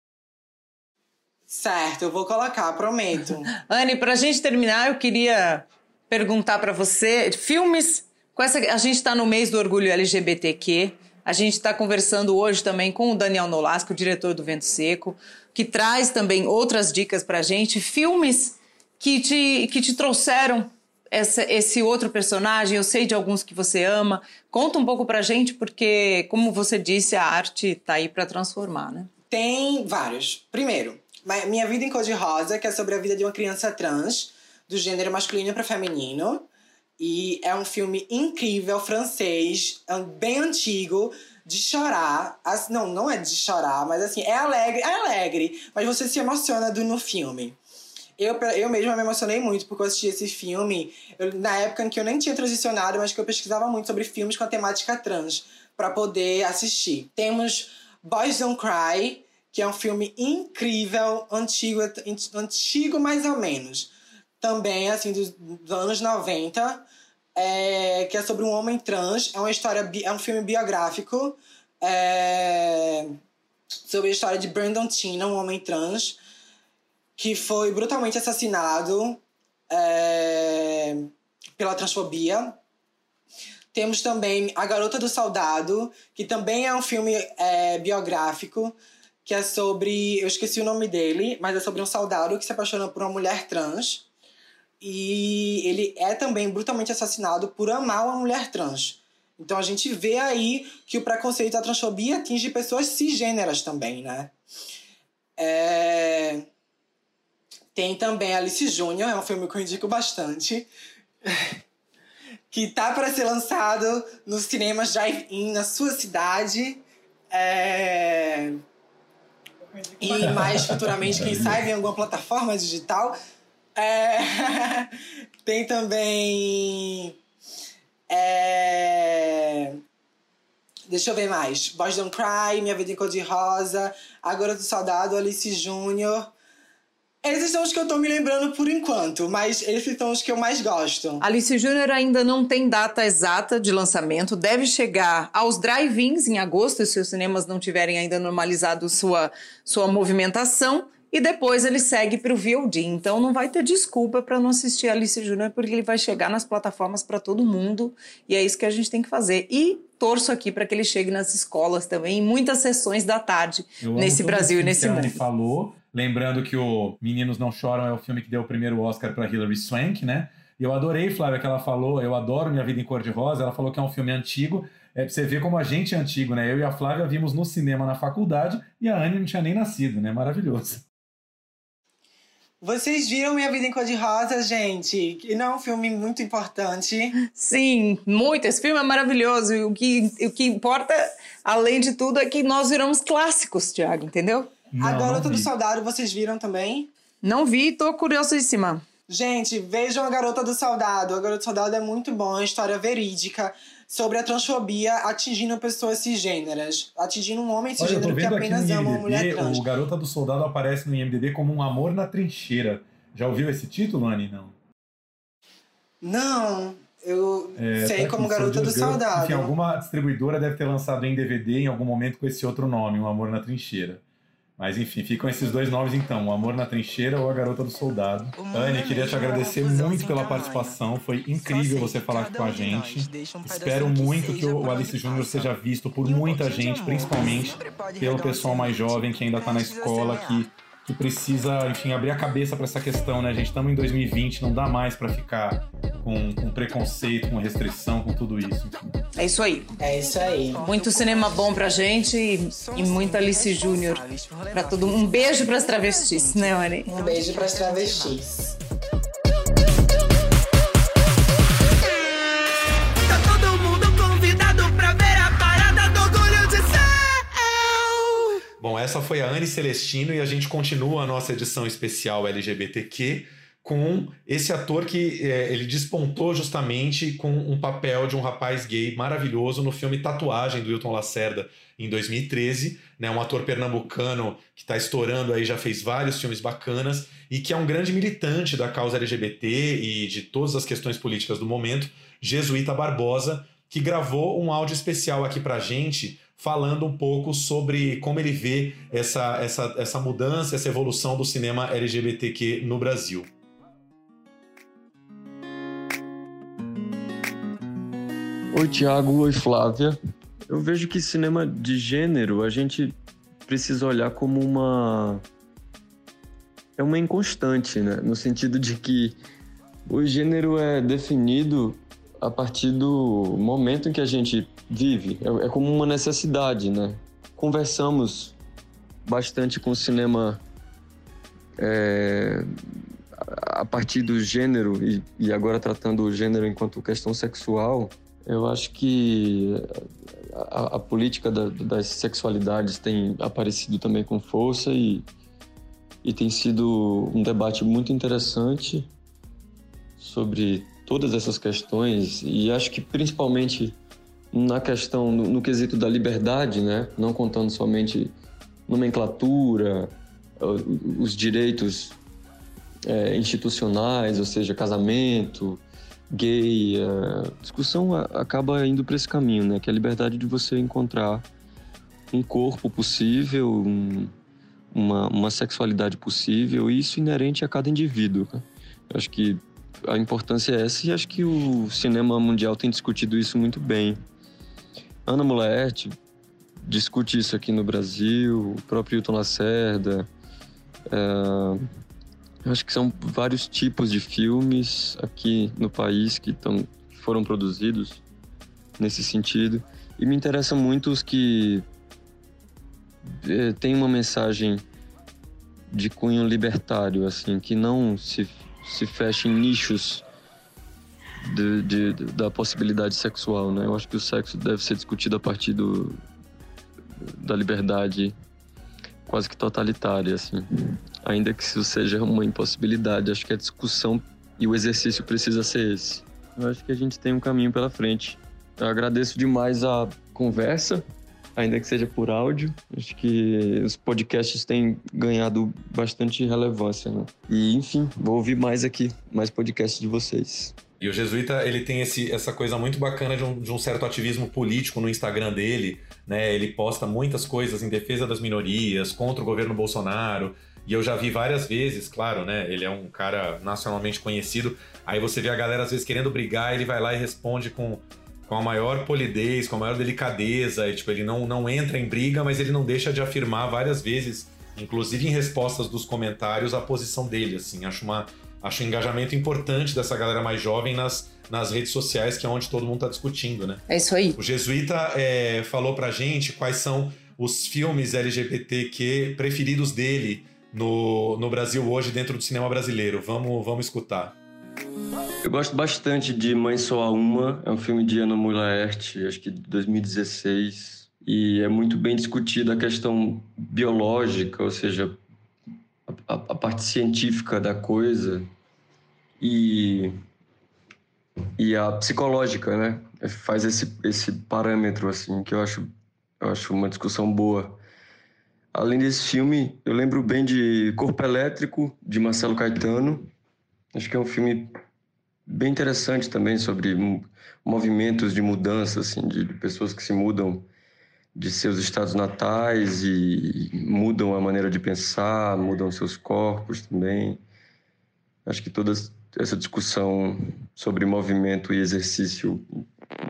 Certo, eu vou colocar, prometo. Anne, pra gente terminar, eu queria perguntar pra você, filmes, com essa, a gente tá no mês do orgulho LGBTQ, a gente está conversando hoje também com o Daniel Nolasco, diretor do Vento Seco, que traz também outras dicas pra gente, filmes que te, que te trouxeram essa, esse outro personagem, eu sei de alguns que você ama, conta um pouco pra gente, porque, como você disse, a arte tá aí pra transformar, né? Tem vários. Primeiro, Minha Vida em Cor-de-Rosa, que é sobre a vida de uma criança trans, do gênero masculino para feminino. E é um filme incrível, francês, é bem antigo, de chorar. As- não, não é de chorar, mas assim, é alegre, é alegre, mas você se emociona do, no filme. Eu, eu mesma me emocionei muito porque eu assisti esse filme eu- na época em que eu nem tinha transicionado, mas que eu pesquisava muito sobre filmes com a temática trans para poder assistir. Temos Boys Don't Cry, que é um filme incrível, antigo, antigo mais ou menos. Também, assim, dos, dos anos 90, é, que é sobre um homem trans. É uma história, é um filme biográfico é, sobre a história de Brandon Tina, um homem trans, que foi brutalmente assassinado é, pela transfobia. Temos também A Garota do Soldado, que também é um filme é, biográfico, que é sobre. Eu esqueci o nome dele, mas é sobre um soldado que se apaixona por uma mulher trans. E ele é também brutalmente assassinado por amar uma mulher trans. Então a gente vê aí que o preconceito da transfobia atinge pessoas cisgêneras também, né? É... Tem também Alice Júnior, é um filme que eu indico bastante. que tá para ser lançado nos cinemas drive-in na sua cidade. É... E mais futuramente, quem sabe, em alguma plataforma digital. É... Tem também. É... Deixa eu ver mais. Boys Don't Cry, Minha Vida em Cor de Rosa, A Garota do Soldado, Alice Júnior. Esses são os que eu tô me lembrando por enquanto, mas esses são os que eu mais gosto. Alice Júnior ainda não tem data exata de lançamento, deve chegar aos drive-ins em agosto, se os cinemas não tiverem ainda normalizado sua, sua movimentação, e depois ele segue para o VOD. Então não vai ter desculpa para não assistir Alice Júnior, porque ele vai chegar nas plataformas para todo mundo, e é isso que a gente tem que fazer. E torço aqui para que ele chegue nas escolas também, em muitas sessões da tarde, Eu nesse Brasil e nesse que a Anne mundo. falou. Lembrando que o Meninos Não Choram é o filme que deu o primeiro Oscar para Hilary Swank, né? E eu adorei, Flávia, que ela falou, eu adoro Minha Vida em Cor-de-Rosa, ela falou que é um filme antigo. É você ver como a gente é antigo, né? Eu e a Flávia vimos no cinema na faculdade e a Anne não tinha nem nascido, né? Maravilhoso. Vocês viram Minha Vida em Cor de Rosa, gente? Que não é um filme muito importante. Sim, muito. Esse filme é maravilhoso. E o que, o que importa, além de tudo, é que nós viramos clássicos, Thiago, entendeu? Não, a Garota não do. Soldado, vocês viram também? Não vi, tô curiosíssima. Gente, vejam A Garota do Soldado. A Garota do Soldado é muito bom, é uma história verídica sobre a transfobia atingindo pessoas cisgêneras. Atingindo um homem cisgênero que apenas ama uma mulher trans. o Garota do Soldado aparece no IMDb como um amor na trincheira. Já ouviu esse título, Anne? Não. Não, eu É, sei tá como Garota do. Soldado. Enfim, alguma distribuidora deve ter lançado em DVD em algum momento com esse outro nome, Um Amor na Trincheira. Mas enfim, ficam esses dois nomes então, O Amor na Trincheira ou A Garota do Soldado. Anne, queria te agradecer muito pela participação, foi incrível você falar aqui com a gente. Espero muito que o Alice Júnior seja visto por muita gente, principalmente pelo pessoal mais jovem que ainda está na escola, que, que precisa, enfim, abrir a cabeça para essa questão, né, gente? Estamos em 2020, não dá mais para ficar com, com preconceito, com restrição, com tudo isso. Enfim. É isso aí. É isso aí. Muito cinema bom pra gente e, e muita Alice Júnior pra todo mundo. Um beijo pras travestis, né, Anne? Um beijo pras travestis. Bom, essa foi a Anne Celestino e a gente continua a nossa edição especial LGBTQ com esse ator que é, ele despontou justamente com um papel de um rapaz gay maravilhoso no filme Tatuagem do Hilton Lacerda em 2013, né, um ator pernambucano que está estourando aí, já fez vários filmes bacanas e que é um grande militante da causa LGBT e de todas as questões políticas do momento, Jesuíta Barbosa, que gravou um áudio especial aqui pra gente falando um pouco sobre como ele vê essa, essa, essa mudança, essa evolução do cinema LGBTQ no Brasil. Oi, Tiago. Oi, Flávia. Eu vejo que cinema de gênero a gente precisa olhar como uma. É uma inconstante, né? No sentido de que o gênero é definido a partir do momento em que a gente vive. É, é como uma necessidade, né? Conversamos bastante com o cinema é, a partir do gênero e, e agora tratando o gênero enquanto questão sexual. Eu acho que a, a política da, das sexualidades tem aparecido também com força e, e tem sido um debate muito interessante sobre todas essas questões e acho que principalmente na questão, no, no quesito da liberdade, né? não contando somente nomenclatura, os direitos é, institucionais, ou seja, casamento, gay, a discussão acaba indo para esse caminho, né? Que é a liberdade de você encontrar um corpo possível, um, uma, uma sexualidade possível, e isso inerente a cada indivíduo. Né? Eu acho que a importância é essa e acho que o cinema mundial tem discutido isso muito bem. Ana Mulaerte discute isso aqui no Brasil, o próprio Hilton Lacerda. É, acho que são vários tipos de filmes aqui no país que, tão, foram produzidos nesse sentido. E me interessam muito os que é, têm uma mensagem de cunho libertário, assim, que não se, se fecha em nichos de, de, da possibilidade sexual, né? Eu acho que o sexo deve ser discutido a partir do, da liberdade quase que totalitária, assim. Ainda que isso seja uma impossibilidade, acho que a discussão e o exercício precisa ser esse. Eu acho que a gente tem um caminho pela frente. Eu agradeço demais a conversa, ainda que seja por áudio. Acho que os podcasts têm ganhado bastante relevância, né? E, enfim, vou ouvir mais aqui, mais podcasts de vocês. E o Jesuíta, ele tem esse, essa coisa muito bacana de um, de um, certo ativismo político no Instagram dele, né? Ele posta muitas coisas em defesa das minorias, contra o governo Bolsonaro. E eu já vi várias vezes, claro, né? Ele é um cara nacionalmente conhecido. Aí você vê a galera às vezes querendo brigar, ele vai lá e responde com, com a maior polidez, com a maior delicadeza. E, tipo, ele não, não entra em briga, mas ele não deixa de afirmar várias vezes, inclusive em respostas dos comentários, a posição dele, assim. Acho uma acho um engajamento importante dessa galera mais jovem nas, nas redes sociais, que é onde todo mundo está discutindo, né? É isso aí. O Jesuíta é, falou pra gente quais são os filmes LGBTQ preferidos dele no, no Brasil hoje, dentro do cinema brasileiro. Vamos, vamos escutar. Eu gosto bastante de Mãe Só a Uma, é um filme de Ana Mulaert, acho que de 2016, e é muito bem discutida a questão biológica, ou seja, a, a parte científica da coisa e, e a psicológica, né? Faz esse, esse parâmetro, assim, que eu acho, eu acho uma discussão boa. Além desse filme, eu lembro bem de Corpo Elétrico, de Marcelo Caetano. Acho que é um filme bem interessante também sobre movimentos de mudança, assim, de pessoas que se mudam de seus estados natais e mudam a maneira de pensar, mudam seus corpos também. Acho que toda essa discussão sobre movimento e exercício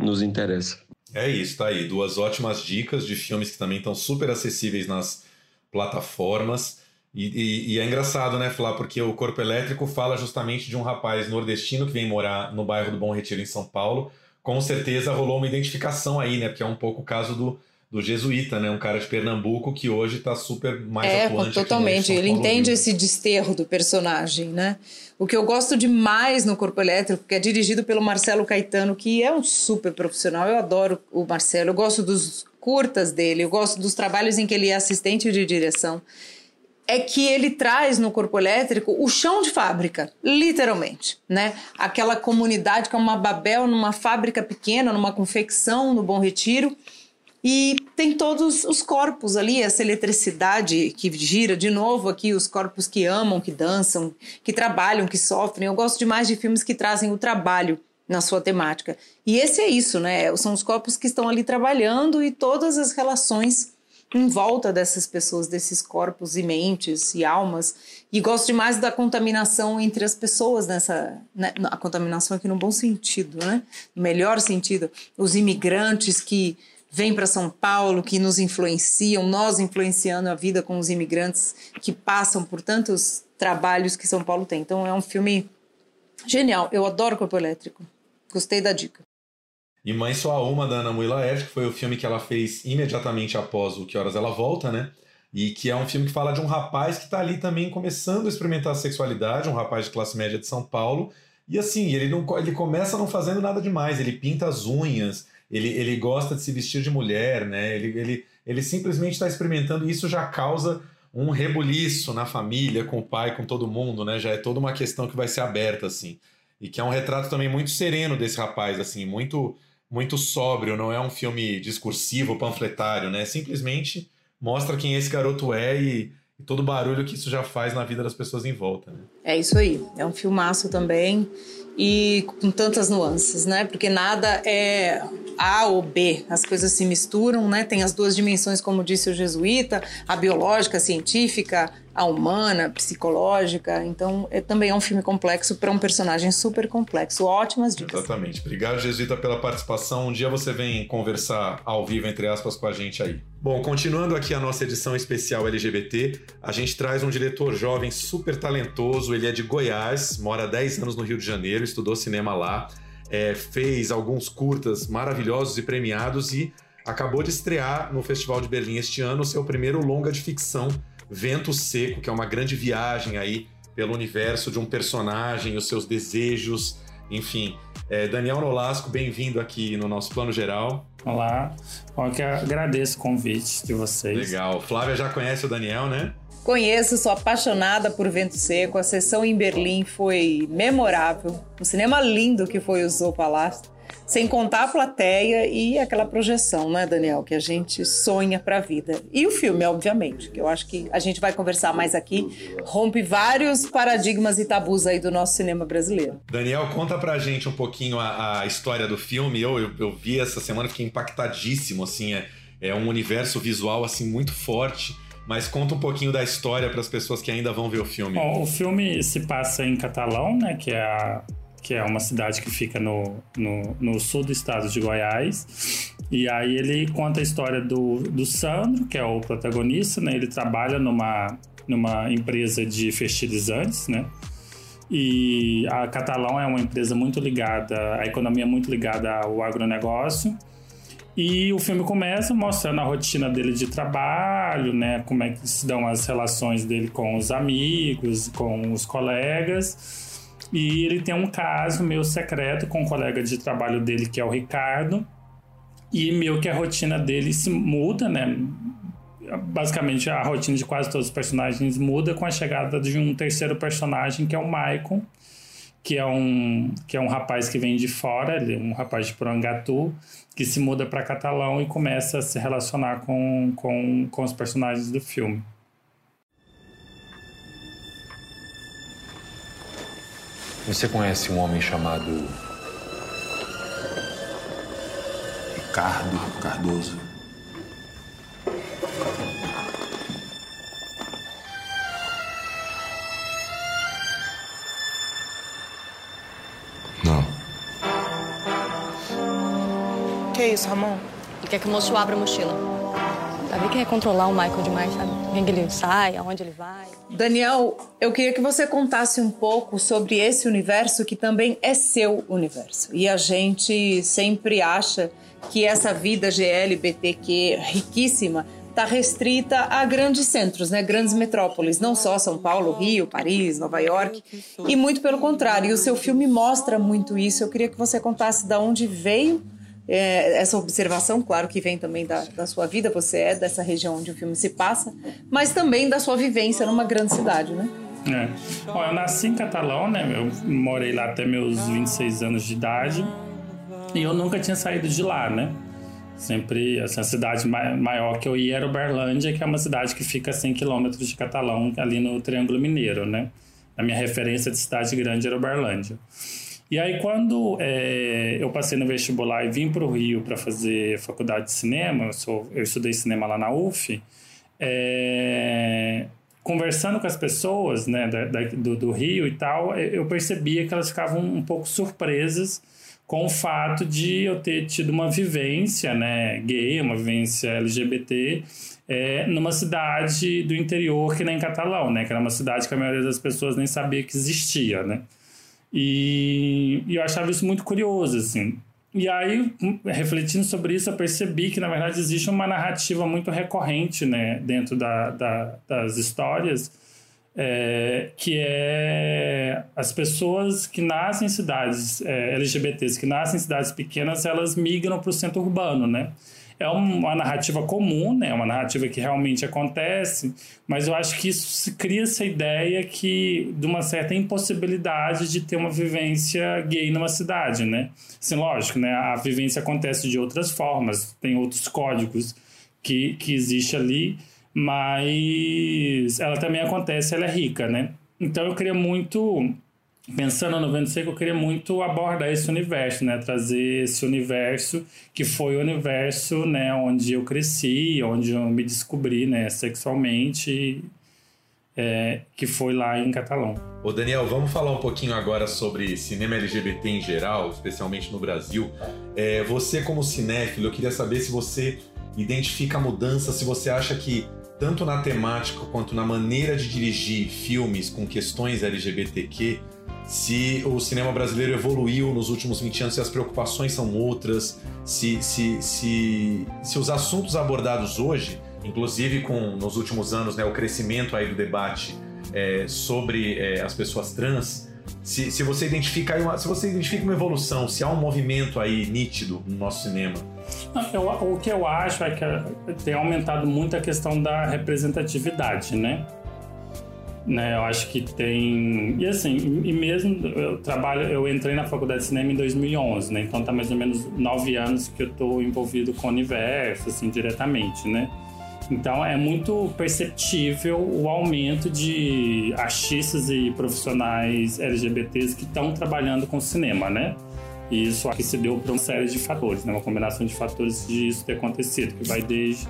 nos interessa. É isso, tá aí. Duas ótimas dicas de filmes que também estão super acessíveis nas plataformas. E, e, e, é engraçado, né, Flá? Porque o Corpo Elétrico fala justamente de um rapaz nordestino que vem morar no bairro do Bom Retiro, em São Paulo. Com certeza rolou uma identificação aí, né? Porque é um pouco o caso do do jesuíta, né? Um cara de Pernambuco que hoje está super mais é, atuante. totalmente. Ele entende esse desterro do personagem, né? O que eu gosto demais no Corpo Elétrico, que é dirigido pelo Marcelo Caetano, que é um super profissional. Eu adoro o Marcelo. Eu gosto dos curtas dele, eu gosto dos trabalhos em que ele é assistente de direção, é que ele traz no corpo elétrico o chão de fábrica, literalmente, né? Aquela comunidade que é uma Babel numa fábrica pequena, numa confecção no Bom Retiro, e tem todos os corpos ali, essa eletricidade que gira de novo aqui, os corpos que amam, que dançam, que trabalham, que sofrem. Eu gosto demais de filmes que trazem o trabalho na sua temática. E esse é isso, né? São os corpos que estão ali trabalhando e todas as relações em volta dessas pessoas, desses corpos e mentes e almas. E gosto demais da contaminação entre as pessoas nessa. Né? A contaminação aqui no bom sentido, né? No melhor sentido. Os imigrantes que vêm para São Paulo, que nos influenciam, nós influenciando a vida com os imigrantes que passam por tantos trabalhos que São Paulo tem. Então é um filme genial. Eu adoro Corpo Elétrico. Gostei da dica. E Mãe Só Uma, da Ana Mui Laerte, que foi o filme que ela fez imediatamente após o Que Horas Ela Volta, né? E que é um filme que fala de um rapaz que está ali também começando a experimentar a sexualidade, um rapaz de classe média de São Paulo. E assim, ele, não, ele começa não fazendo nada demais, ele pinta as unhas, ele, ele gosta de se vestir de mulher, né? Ele, ele, ele simplesmente está experimentando e isso já causa um rebuliço na família, com o pai, com todo mundo, né? Já é toda uma questão que vai ser aberta, assim. E que é um retrato também muito sereno desse rapaz, assim, muito muito sóbrio, não é um filme discursivo, panfletário, né? Simplesmente mostra quem esse garoto é e, e todo o barulho que isso já faz na vida das pessoas em volta, né? É isso aí. É um filmaço também e com tantas nuances, né? Porque nada é A ou B, as coisas se misturam, né? Tem as duas dimensões, como disse o jesuíta, a biológica, a científica, a humana, psicológica. Então, é, também é um filme complexo para um personagem super complexo. Ótimas dicas. Exatamente. Obrigado, Jesuíta, pela participação. Um dia você vem conversar ao vivo, entre aspas, com a gente aí. Bom, continuando aqui a nossa edição especial LGBT, a gente traz um diretor jovem super talentoso. Ele é de Goiás, mora há 10 anos no Rio de Janeiro, estudou cinema lá, é, fez alguns curtas maravilhosos e premiados e acabou de estrear no Festival de Berlim este ano o seu primeiro longa de ficção Vento Seco, que é uma grande viagem aí pelo universo de um personagem, os seus desejos, enfim. É, Daniel Nolasco, bem-vindo aqui no nosso plano geral. Olá, bom, que agradeço o convite de vocês. Legal. Flávia já conhece o Daniel, né? Conheço, sou apaixonada por Vento Seco. A sessão em Berlim foi memorável. Um cinema lindo que foi o Zoo Palace. Sem contar a plateia e aquela projeção, né, Daniel, que a gente sonha para a vida. E o filme, obviamente, que eu acho que a gente vai conversar mais aqui, rompe vários paradigmas e tabus aí do nosso cinema brasileiro. Daniel, conta pra gente um pouquinho a, a história do filme. Eu, eu, eu, vi essa semana, fiquei impactadíssimo, assim, é, é um universo visual, assim, muito forte. Mas conta um pouquinho da história para as pessoas que ainda vão ver o filme. Bom, o filme se passa em Catalão, né, que é a que é uma cidade que fica no, no, no, sul do estado de Goiás. E aí ele conta a história do, do Sandro, que é o protagonista, né? Ele trabalha numa, numa empresa de fertilizantes, né? E a Catalão é uma empresa muito ligada, a economia é muito ligada ao agronegócio. E o filme começa mostrando a rotina dele de trabalho, né? Como é que se dão as relações dele com os amigos, com os colegas. E ele tem um caso meio secreto com um colega de trabalho dele, que é o Ricardo. E meio que a rotina dele se muda, né? Basicamente, a rotina de quase todos os personagens muda com a chegada de um terceiro personagem, que é o Michael, que é um, que é um rapaz que vem de fora, ele é um rapaz de Porangatu, que se muda para Catalão e começa a se relacionar com, com, com os personagens do filme. Você conhece um homem chamado. Ricardo Cardoso? Não. Que isso, Ramon? Ele quer que o moço abra a mochila. Davi quer controlar o Michael demais, sabe? Quem que ele sai, aonde ele vai. Daniel, eu queria que você contasse um pouco sobre esse universo que também é seu universo. E a gente sempre acha que essa vida GLBTQ riquíssima está restrita a grandes centros, né? grandes metrópoles, não só São Paulo, Rio, Paris, Nova York, e muito pelo contrário. O seu filme mostra muito isso. Eu queria que você contasse de onde veio é, essa observação, claro que vem também da, da sua vida, você é dessa região onde o filme se passa, mas também da sua vivência numa grande cidade, né? É. Bom, eu nasci em Catalão, né? Eu morei lá até meus 26 anos de idade e eu nunca tinha saído de lá, né? Sempre, assim, a cidade ma- maior que eu ia era Uberlândia, que é uma cidade que fica a 100 quilômetros de Catalão, ali no Triângulo Mineiro, né? A minha referência de cidade grande era Uberlândia. E aí, quando é, eu passei no vestibular e vim para o Rio para fazer faculdade de cinema, eu, sou, eu estudei cinema lá na UF, é, conversando com as pessoas né, da- da- do, do Rio e tal, eu eu percebia que elas ficavam um pouco surpresas com o fato de eu ter tido uma vivência né, gay, uma vivência LGBT, é, numa cidade do interior que nem Catalão, né, que era uma cidade que a maioria das pessoas nem sabia que existia, né? E, e eu achava isso muito curioso, assim. E aí, hum, refletindo sobre isso, eu percebi que, na verdade, existe uma narrativa muito recorrente né, dentro da, da- das histórias, é, que é as pessoas que nascem em cidades é, LGBTs, que nascem em cidades pequenas, elas migram para o centro urbano, né? É uma narrativa comum, né? É uma narrativa que realmente acontece, mas eu acho que isso se cria essa ideia que de uma certa impossibilidade de ter uma vivência gay numa cidade, né? Assim, lógico, né? A vivência acontece de outras formas, tem outros códigos que, que existe ali, mas ela também acontece, ela é rica, né? Então eu queria muito pensando no Vento Seco, eu queria muito abordar esse universo, né? Trazer esse universo que foi o universo, né? Onde eu cresci, onde eu me descobri, né? Sexualmente, é, que foi lá em Catalão. Ô Daniel, vamos falar um pouquinho agora sobre cinema LGBT em geral, especialmente no Brasil. É, você, como cinéfilo, eu queria saber se você identifica a mudança, se você acha que, tanto na temática quanto na maneira de dirigir filmes com questões LGBTQ, se o cinema brasileiro evoluiu nos últimos 20 anos, se as preocupações são outras, se, se, se, se os assuntos abordados hoje, inclusive com nos últimos anos né, o crescimento aí do debate é, sobre é, as pessoas trans, se, se você identifica uma, se você identifica uma evolução, se há um movimento aí nítido no nosso cinema. Eu- o que eu acho é que eh, tem aumentado muito a questão da representatividade, né? Né, eu acho que tem e assim e mesmo eu trabalho eu entrei na faculdade de cinema em 2011 né então tá mais ou menos nove anos que eu tô envolvido com o universo assim diretamente né então é muito perceptível o aumento de artistas e profissionais LGBTs que estão trabalhando com cinema né e isso aqui se deu por uma série de fatores, né? uma combinação de fatores de isso ter acontecido, que vai desde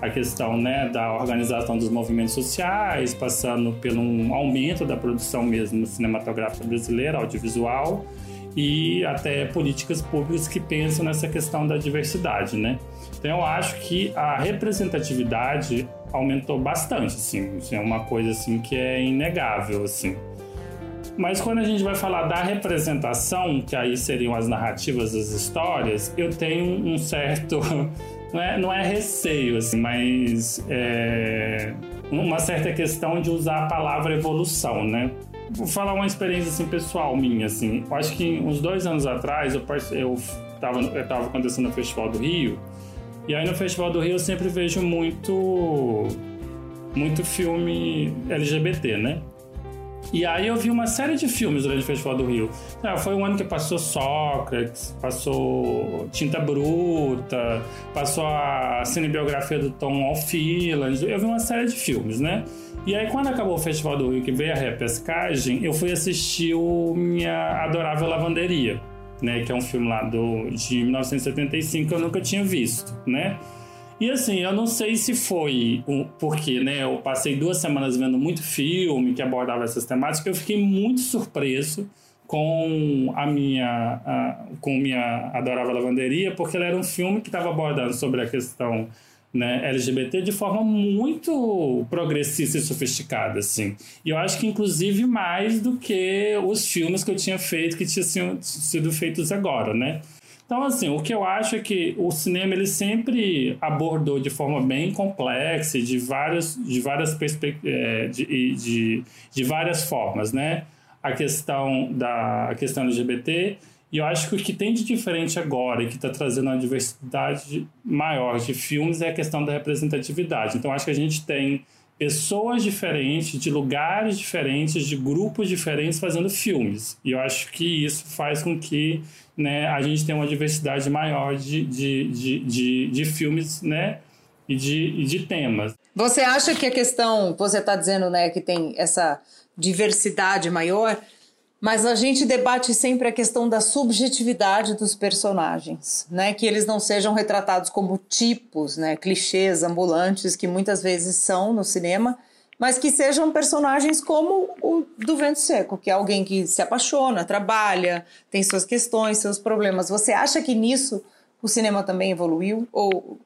a questão né, da organização dos movimentos sociais, passando pelo um aumento da produção mesmo cinematográfica brasileira, audiovisual, e até políticas públicas que pensam nessa questão da diversidade, né? Então eu acho que a representatividade aumentou bastante, assim, é uma coisa assim que é inegável, assim. Mas quando a gente vai falar da representação, que aí seriam as narrativas das histórias, eu tenho um certo. Não é, não é receio, assim, mas é uma certa questão de usar a palavra evolução, né? Vou falar uma experiência assim, pessoal minha. Assim. Eu acho que uns dois anos atrás eu, parce- eu, tava, eu tava acontecendo no Festival do Rio. E aí no Festival do Rio eu sempre vejo muito, muito filme LGBT, né? E aí eu vi uma série de filmes durante o Festival do Rio. Ah, foi um ano que passou Sócrates, passou Tinta Bruta, passou a cinebiografia do Tom Alfiland. Eu vi uma série de filmes, né? E aí quando acabou o Festival do Rio, que veio a repescagem, eu fui assistir o Minha Adorável Lavanderia, né? Que é um filme lá do, de 1975 que eu nunca tinha visto, né? E assim, eu não sei se foi porque, né, eu passei duas semanas vendo muito filme que abordava essas temáticas, eu fiquei muito surpreso com a minha a, com minha adorável lavanderia, porque ele era um filme que estava abordando sobre a questão né, LGBT de forma muito progressista e sofisticada, assim. E eu acho que inclusive mais do que os filmes que eu tinha feito que tinham sido feitos agora, né? Então, assim, o que eu acho é que o cinema ele sempre abordou de forma bem complexa de várias, de várias perspectivas, de, de, de várias formas, né? A questão da a questão LGBT E eu acho que o que tem de diferente agora e que está trazendo uma diversidade maior de filmes é a questão da representatividade. Então, acho que a gente tem pessoas diferentes, de lugares diferentes, de grupos diferentes fazendo filmes. E eu acho que isso faz com que né, a gente tenha uma diversidade maior de, de, de, de, de filmes né, e, de, de temas. Você acha que a questão, você está dizendo né, que tem essa diversidade maior, mas a gente debate sempre a questão da subjetividade dos personagens, né? Que eles não sejam retratados como tipos, né? Clichês ambulantes que muitas vezes são no cinema, mas que sejam personagens como o do Vento Seco, que é alguém que se apaixona, trabalha, tem suas questões, seus problemas. Você acha que nisso o cinema também evoluiu ou,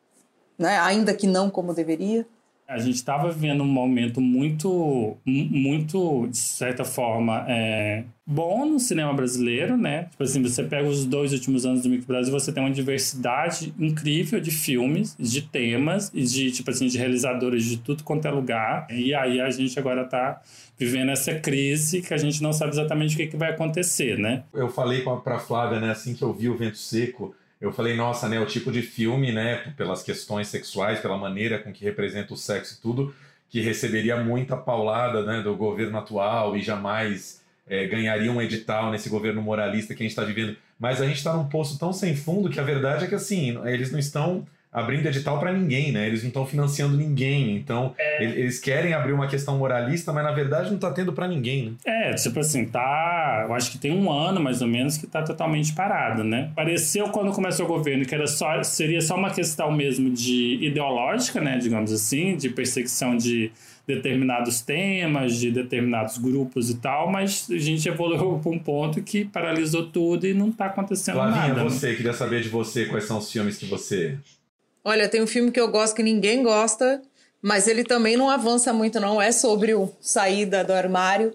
né? Ainda que não como deveria? A gente estava vivendo um momento muito, muito, de certa forma, é, bom no cinema brasileiro, né? Tipo assim, você pega os dois últimos anos do Micro Brasil, você tem uma diversidade incrível de filmes, de temas, e de, tipo assim, de realizadores de tudo quanto é lugar. E aí a gente agora está vivendo essa crise que a gente não sabe exatamente o que, que vai acontecer, né? Eu falei para Flávia, né, assim que eu vi o Vento Seco, eu falei, nossa, né, o tipo de filme, né, pelas questões sexuais, pela maneira com que representa o sexo e tudo, que receberia muita paulada, né, do governo atual e jamais é, ganharia um edital nesse governo moralista que a gente está vivendo. Mas a gente está num poço tão sem fundo que a verdade é que, assim, eles não estão abrindo edital para ninguém, né? Eles não estão financiando ninguém. Então, é. eles querem abrir uma questão moralista, mas na verdade não está tendo para ninguém, né? É, tipo assim, tá. Eu acho que tem um ano mais ou menos que está totalmente parado, né? Pareceu quando começou o governo que era só, seria só uma questão mesmo de ideológica, né? Digamos assim, de perseguição de determinados temas, de determinados grupos e tal, mas a gente evoluiu para um ponto que paralisou tudo e não está acontecendo Flavinha, nada. você, queria saber de você quais são os filmes que você Olha, tem um filme que eu gosto que ninguém gosta, mas ele também não avança muito, não. É sobre o saída do armário,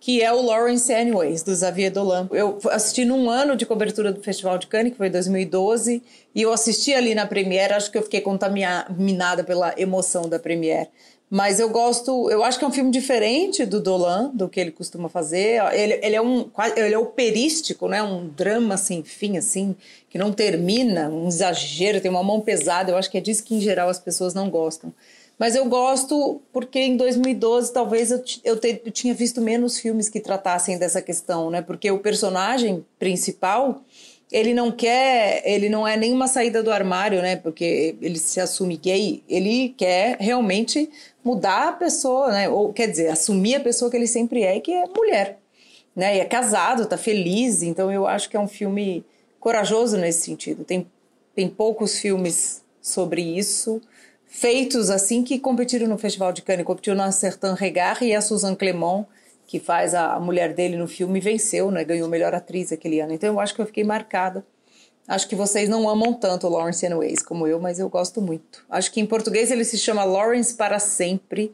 que é o Lawrence Anyways, do Xavier Dolan. Eu assisti num ano de cobertura do Festival de Cannes, que foi 2012, e eu assisti ali na Premiere, acho que eu fiquei contaminada pela emoção da Premiere. Mas eu gosto, eu acho que é um filme diferente do Dolan, do que ele costuma fazer. Ele, ele é um ele é operístico, né? Um drama sem fim, assim, que não termina, um exagero, tem uma mão pesada. Eu acho que é disso que, em geral, as pessoas não gostam. Mas eu gosto porque em 2012 talvez eu, eu, te, eu tinha visto menos filmes que tratassem dessa questão, né? Porque o personagem principal ele não quer, ele não é nenhuma saída do armário, né? Porque ele se assume gay, ele quer realmente mudar a pessoa, né? Ou quer dizer, assumir a pessoa que ele sempre é, que é mulher, né? E é casado, tá feliz, então eu acho que é um filme corajoso nesse sentido. Tem tem poucos filmes sobre isso feitos assim que competiram no Festival de Cannes, competiram na Certain Regard e a Suzanne Clément que faz a, mulher dele no filme, venceu, né? Ganhou melhor atriz aquele ano. Então eu acho que eu fiquei marcada. Acho que vocês não amam tanto Lawrence Anyways como eu, mas eu gosto muito. Acho que em português ele se chama Lawrence para sempre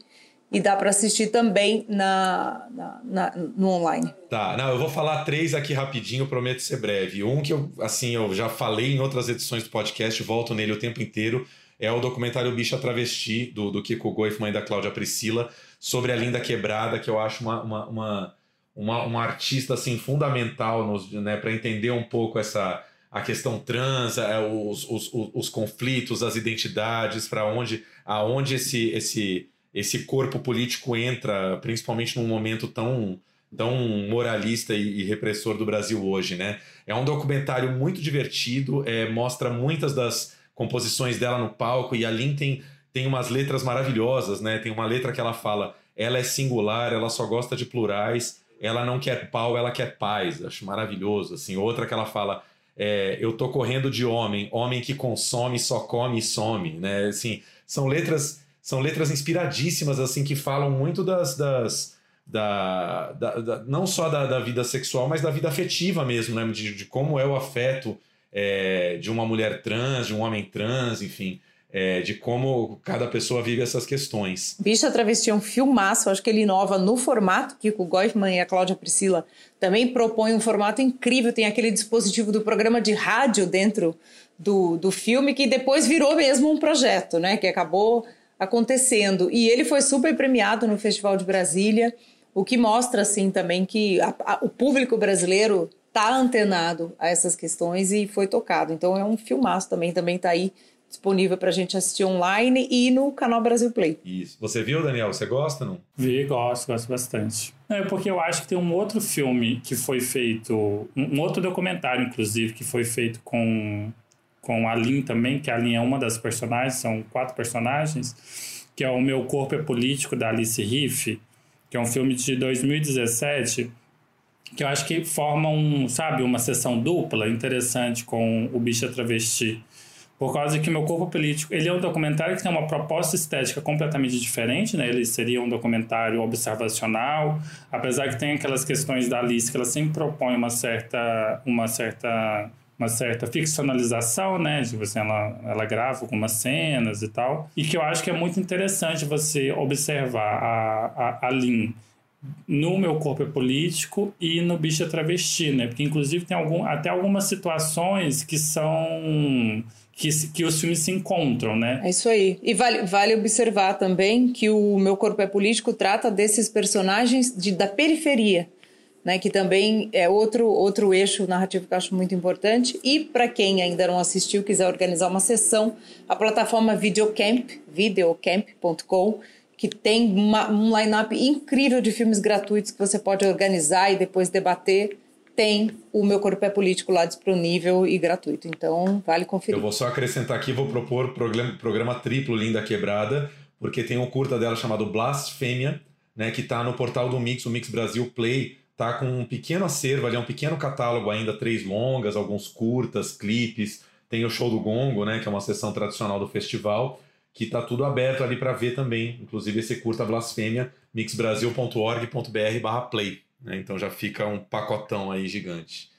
e dá para assistir também na, na, na, no online. Tá, não, eu vou falar três aqui rapidinho, prometo ser breve. Um que eu, assim, eu já falei em outras edições do podcast, volto nele o tempo inteiro, é o documentário Bicha Travesti, do, do Kiko Goifman e da Cláudia Priscila sobre a Linda Quebrada, que eu acho uma, uma, uma, uma, uma artista assim, fundamental né, para entender um pouco essa a questão trans, é, os, os, os conflitos, as identidades, para onde aonde esse, esse, esse corpo político entra, principalmente num momento tão tão moralista e, e, repressor do Brasil hoje, né? É um documentário muito divertido, é, mostra muitas das composições dela no palco e a Lin tem tem umas letras maravilhosas, né? Tem uma letra que ela fala: ela é singular, ela só gosta de plurais, ela não quer pau, ela quer paz. Acho maravilhoso. Assim, outra que ela fala: é, eu tô correndo de homem, homem que consome, só come e some, né? Assim, são letras são letras inspiradíssimas assim que falam muito das, das da, da, da, não só da, da, vida sexual, mas da vida afetiva mesmo, né? De, de como é o afeto é, de uma mulher trans, de um homem trans, enfim é, de como cada pessoa vive essas questões. Bicha Travesti é um filmaço, acho que ele inova no formato, que o Goifman e a Cláudia Priscila também propõem um formato incrível, tem aquele dispositivo do programa de rádio dentro do, do filme, que depois virou mesmo um projeto, né, que acabou acontecendo. E ele foi super premiado no Festival de Brasília, o que mostra, assim, também que a, a, o público brasileiro tá antenado a essas questões e foi tocado. Então é um filmaço também, também tá aí disponível pra gente assistir online e no canal Brasil Play. Isso. Você viu, Daniel? Você gosta, não? Vi, gosto, gosto bastante. É porque eu acho que tem um outro filme que foi feito, um outro documentário, inclusive, que foi feito com, com a Lin também, que a Lin é uma das personagens, são quatro personagens, que é O Meu Corpo é Político, da Alice Riff, que é um filme de 2017, que eu acho que forma um, sabe, uma sessão dupla interessante com o Bicha Travesti. Por causa que Meu Corpo Político, ele é um documentário que tem uma proposta estética completamente diferente, né? Ele seria um documentário observacional, apesar que tem aquelas questões da Alice que ela sempre propõe uma certa uma certa uma certa ficcionalização, né? Tipo assim, ela, ela grava algumas cenas e tal. E que eu acho que é muito interessante você observar a, a, a Lin no meu corpo político e no bicho travesti, né? Porque inclusive tem algum, até algumas situações que são que, que os filmes se encontram, né? É isso aí. E vale, vale observar também que o Meu Corpo é Político trata desses personagens de, da periferia, né? Que também é outro, outro eixo narrativo que eu acho muito importante. E para quem ainda não assistiu, quiser organizar uma sessão, a plataforma Videocamp, videocamp.com, que tem uma, um line-up incrível de filmes gratuitos que você pode organizar e depois debater tem o Meu Corpo é Político lá disponível e gratuito. Então, vale conferir. Eu vou só acrescentar aqui, vou propor programa, programa triplo Linda Quebrada, porque tem um curta dela chamado Blasfêmia, né, que está no portal do Mix, o Mix Brasil Play, tá com um pequeno acervo ali, é um pequeno catálogo ainda, três longas, alguns curtas, clipes, tem o show do Gongo, né, que é uma sessão tradicional do festival, que tá tudo aberto ali para ver também, inclusive esse curta Blasfêmia, mixbrasil.org.br/play. Né? Então já fica um pacotão aí gigante.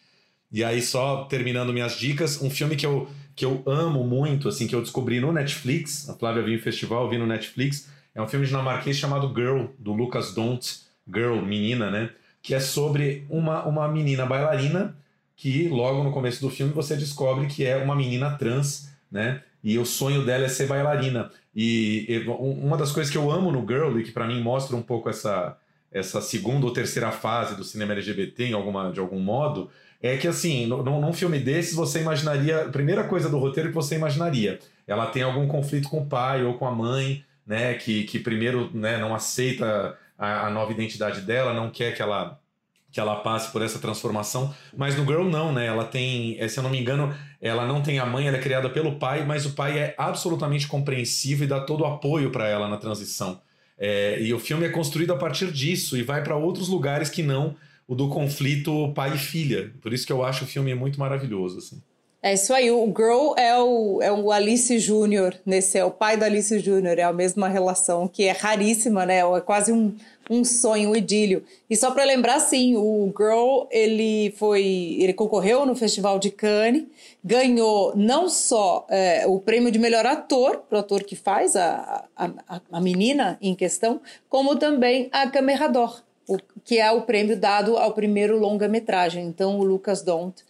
E aí, só terminando minhas dicas, um filme que eu, que eu amo muito, assim, que eu descobri no Netflix, a Flávia viu em festival, vi no Netflix, é um filme dinamarquês chamado Girl, do Lucas Dont, Girl, menina, né? Que é sobre uma, uma menina bailarina que logo no começo do filme você descobre que é uma menina trans, né? E o sonho dela é ser bailarina. E, e uma das coisas que eu amo no Girl e que para mim mostra um pouco essa, essa segunda ou terceira fase do cinema LGBT em alguma, de algum modo, é que assim, no, num filme desses você imaginaria, a primeira coisa do roteiro que você imaginaria, ela tem algum conflito com o pai ou com a mãe, né, que, que primeiro né, não aceita a, a nova identidade dela, não quer que ela que ela passe por essa transformação, mas no Girl não, né? Ela tem, eh, se eu não me engano, ela não tem a mãe, ela é criada pelo pai, mas o pai é absolutamente compreensivo e dá todo o apoio para ela na transição. É, e o filme é construído a partir disso e vai para outros lugares que não o do conflito pai e filha. Por isso que eu acho o filme muito maravilhoso. Assim. É isso aí, o Girl é o, é o Alice Júnior, nesse é o pai do Alice Júnior, é a mesma relação que é raríssima, né? É quase um, um sonho, um idílio. E só para lembrar, sim, o Girl ele foi, ele concorreu no Festival de Cannes, ganhou não só é, o prêmio de melhor ator para o ator que faz a, a, a menina em questão, como também a Câmera d'Or, que é o prêmio dado ao primeiro longa-metragem. Então o Lucas Dont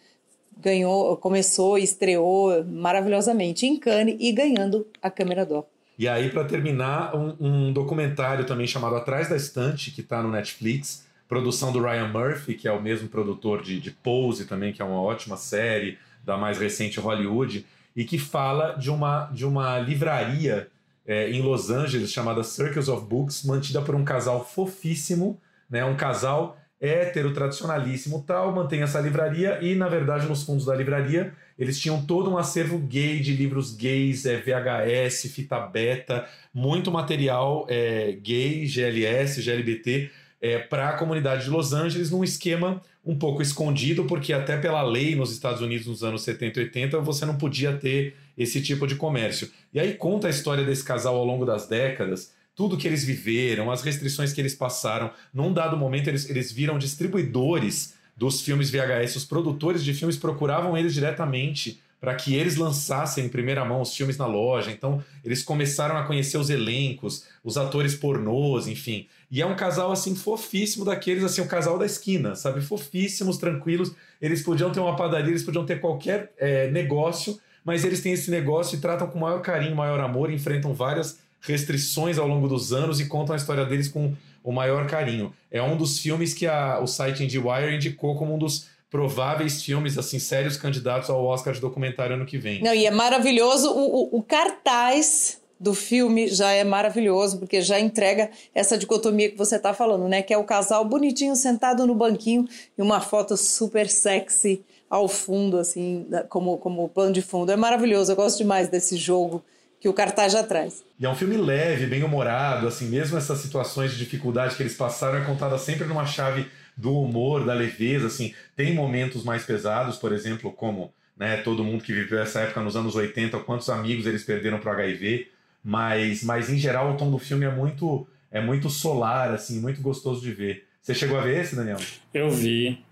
ganhou, começou, estreou maravilhosamente em Cannes e ganhando a Câmera d'Or. E aí, para terminar, um, um, documentário também chamado Atrás da Estante, que está no Netflix, produção do Ryan Murphy, que é o mesmo produtor de, de Pose também, que é uma ótima série da mais recente Hollywood, e que fala de uma, de uma livraria é, em Los Angeles chamada Circles of Books, mantida por um casal fofíssimo, né, um casal hétero, tradicionalíssimo tal, mantém essa livraria e, na verdade, nos fundos da livraria, eles tinham todo um acervo gay de livros gays, é, VHS, fita beta, muito material é, gay, GLS, GLBT, é, para a comunidade de Los Angeles, num esquema um pouco escondido, porque até pela lei nos Estados Unidos nos anos 70 e 80 você não podia ter esse tipo de comércio. E aí conta a história desse casal ao longo das décadas, tudo que eles viveram, as restrições que eles passaram. Num dado momento, eles, eles viram distribuidores dos filmes VHS, os produtores de filmes procuravam eles diretamente para que eles lançassem em primeira mão os filmes na loja. Então, eles começaram a conhecer os elencos, os atores pornôs, enfim. E é um casal assim fofíssimo daqueles assim, o casal da esquina, sabe? Fofíssimos, tranquilos. Eles podiam ter uma padaria, eles podiam ter qualquer é, negócio, mas eles têm esse negócio e tratam com maior carinho, maior amor, enfrentam várias restrições ao longo dos anos e contam a história deles com o maior carinho. É um dos filmes que a, o site IndieWire indicou como um dos prováveis filmes, assim, sérios candidatos ao Oscar de documentário ano que vem. Não, e é maravilhoso. O, o, o cartaz do filme já é maravilhoso, porque já entrega essa dicotomia que você está falando, né? Que é o casal bonitinho sentado no banquinho e uma foto super sexy ao fundo, assim, como, como plano de fundo. É maravilhoso, eu gosto demais desse jogo que o cartaz já traz. E é um filme leve, bem humorado, assim, mesmo essas situações de dificuldade que eles passaram é contada sempre numa chave do humor, da leveza, assim. Tem momentos mais pesados, por exemplo, como, né, todo mundo que viveu essa época nos anos 80, quantos amigos eles perderam pro HIV, mas, mas em geral o tom do filme é muito é muito solar, assim, muito gostoso de ver. Você chegou a ver esse, Daniel? Eu vi.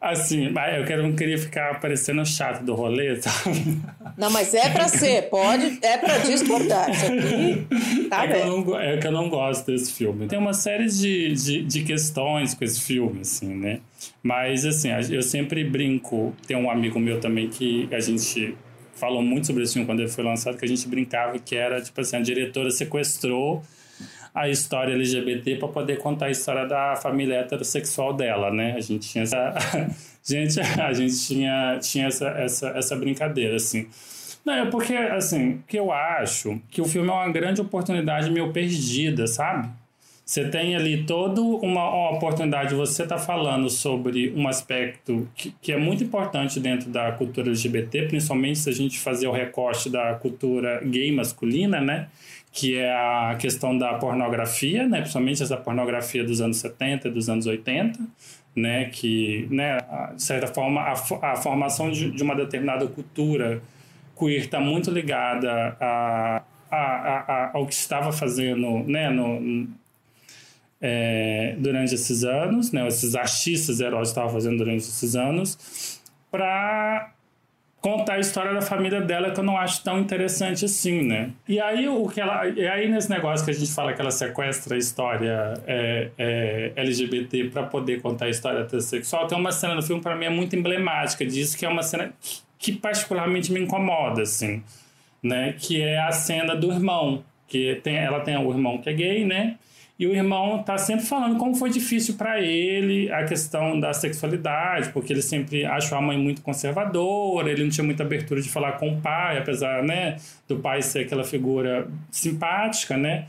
Assim, mas eu quero- não queria ficar parecendo chato do rolê, sabe? Não, mas é pra ser, pode, é pra discordar. Isso aqui tá é, que eu bem. não, go- é que eu não gosto desse filme. Tem uma série de, de, de questões com esse filme, assim, né? Mas, assim, eu sempre brinco. Tem um amigo meu também que a gente falou muito sobre esse filme quando ele foi lançado, que a gente brincava que era, tipo assim, a diretora sequestrou a história LGBT para poder contar a história da família heterossexual dela, né? A gente tinha essa, gente, a gente tinha, tinha essa, essa, essa brincadeira, assim. Não, é porque, assim, que eu acho que o filme é uma grande oportunidade meio perdida, sabe? Você tem ali toda uma, oportunidade, você está falando sobre um aspecto que, que é muito importante dentro da cultura LGBT, principalmente se a gente fazer o recorte da cultura gay masculina, né? Que é a questão da pornografia, né? Principalmente essa pornografia dos anos 70 e dos anos 80, né? Que, né, de certa forma, a, a formação de, de uma determinada cultura queer está muito ligada a, a, a, a- ao que estava fazendo né, no, é, durante esses anos, né, esses artistas heróis estavam fazendo durante esses anos, para contar a história da família dela que eu não acho tão interessante assim, né? E aí o que ela, e aí nesse negócio que a gente fala que ela sequestra a história é, é, LGBT para poder contar a história heterossexual, tem uma cena no filme para mim é muito emblemática disso, que é uma cena que, particularmente me incomoda, assim, né? Que é a cena do irmão, que tem, ela tem o irmão que é gay, né? E o irmão tá sempre falando como foi difícil para ele a questão da sexualidade, porque ele sempre achou a mãe muito conservadora, ele não tinha muita abertura de falar com o pai, apesar, né, do pai ser aquela figura simpática, né?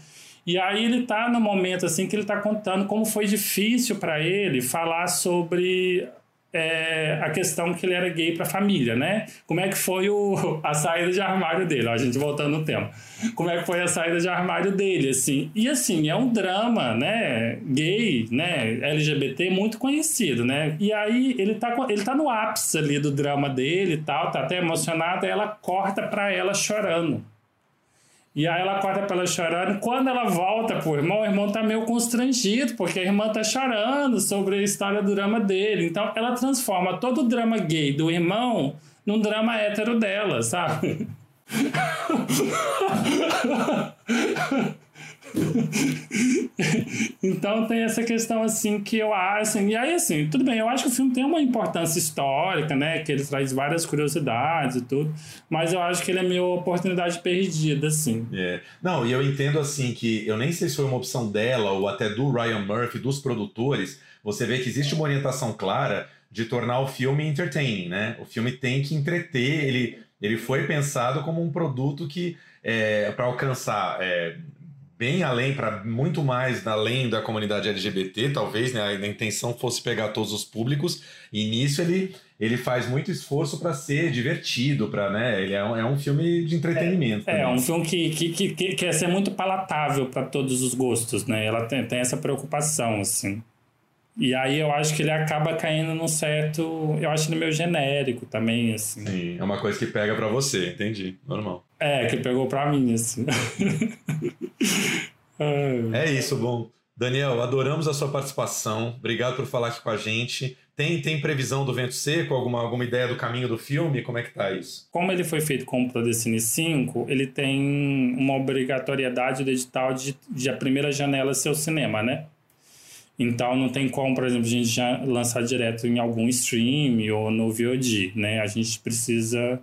E aí ele tá no momento assim que ele tá contando como foi difícil para ele falar sobre é, a questão que ele era gay para a família, né? Como é que foi o, a saída de armário dele? Ó, a gente voltando no tema. Como é que foi a saída de armário dele, assim? E assim, é um drama, né? Gay, né? LGBT muito conhecido, né? E aí ele tá, ele tá no ápice ali do drama dele e tal, tá até emocionado, ela corta para ela chorando. E aí ela corta pra ela chorando. Quando ela volta pro irmão, o irmão tá meio constrangido, porque a irmã tá chorando sobre a história do drama dele. Então ela transforma todo o drama gay do irmão num drama hétero dela, sabe? então tem essa questão assim que eu acho. Assim, e aí, assim, tudo bem, eu acho que o filme tem uma importância histórica, né? Que ele traz várias curiosidades e tudo, mas eu acho que ele é meio oportunidade perdida, assim. É. Não, e eu entendo assim que eu nem sei se foi uma opção dela ou até do Ryan Murphy, dos produtores, você vê que existe uma orientação clara de tornar o filme entertaining, né? O filme tem que entreter, ele, ele foi pensado como um produto que é, para alcançar é, bem além, para muito mais além da comunidade LGBT, talvez, né? A intenção fosse pegar todos os públicos, e nisso ele, ele faz muito esforço para ser divertido, para, né? Ele é um, é um filme de entretenimento. É, também. um filme que, que, que, que quer ser muito palatável para todos os gostos, né? Ela tem, tem essa preocupação, assim. E aí eu acho que ele acaba caindo num certo. Eu acho ele meio genérico também, assim. Sim, é uma coisa que pega pra você, entendi. Normal. É, que pegou pra mim, assim. É isso, bom. Daniel, adoramos a sua participação. Obrigado por falar aqui com a gente. Tem, tem previsão do Vento Seco? Alguma, alguma ideia do caminho do filme? Como é que tá isso? Como ele foi feito com o Prodecine 5, ele tem uma obrigatoriedade do edital de, de a primeira janela ser o cinema, né? Então não tem como, por exemplo, a gente já lançar direto em algum stream ou no VOD, né? A gente precisa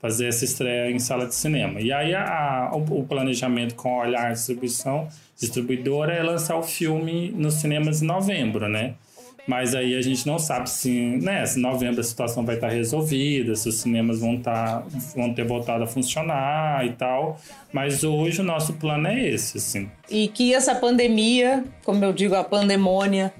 fazer essa estreia em sala de cinema. E aí a, a- o, planejamento com Olhar Distribuição, distribuidora, é lançar o filme nos cinemas em novembro, né? Mas aí a gente não sabe se, né, se em novembro a situação vai estar resolvida, se os cinemas vão, estar, vão ter voltado a funcionar e tal. Mas hoje o nosso plano é esse, assim. E que essa pandemia, como eu digo, a pandemônia,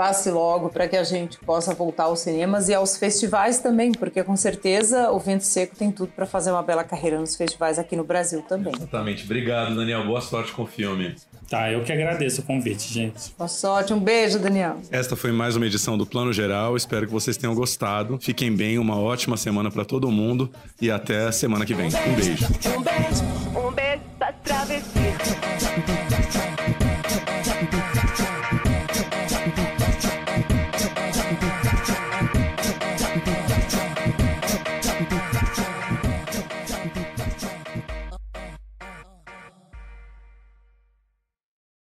passe logo para que a gente possa voltar aos cinemas e aos festivais também, porque com certeza o Vento Seco tem tudo para fazer uma bela carreira nos festivais aqui no Brasil também. Exatamente. Obrigado, Daniel. Boa sorte com o filme. Tá, eu que agradeço o convite, gente. Boa sorte, um beijo, Daniel. Esta foi mais uma edição do Plano Geral. Espero que vocês tenham gostado. Fiquem bem, uma ótima semana para todo mundo e até semana que vem. Um beijo. Um beijo, um beijo pra travessia.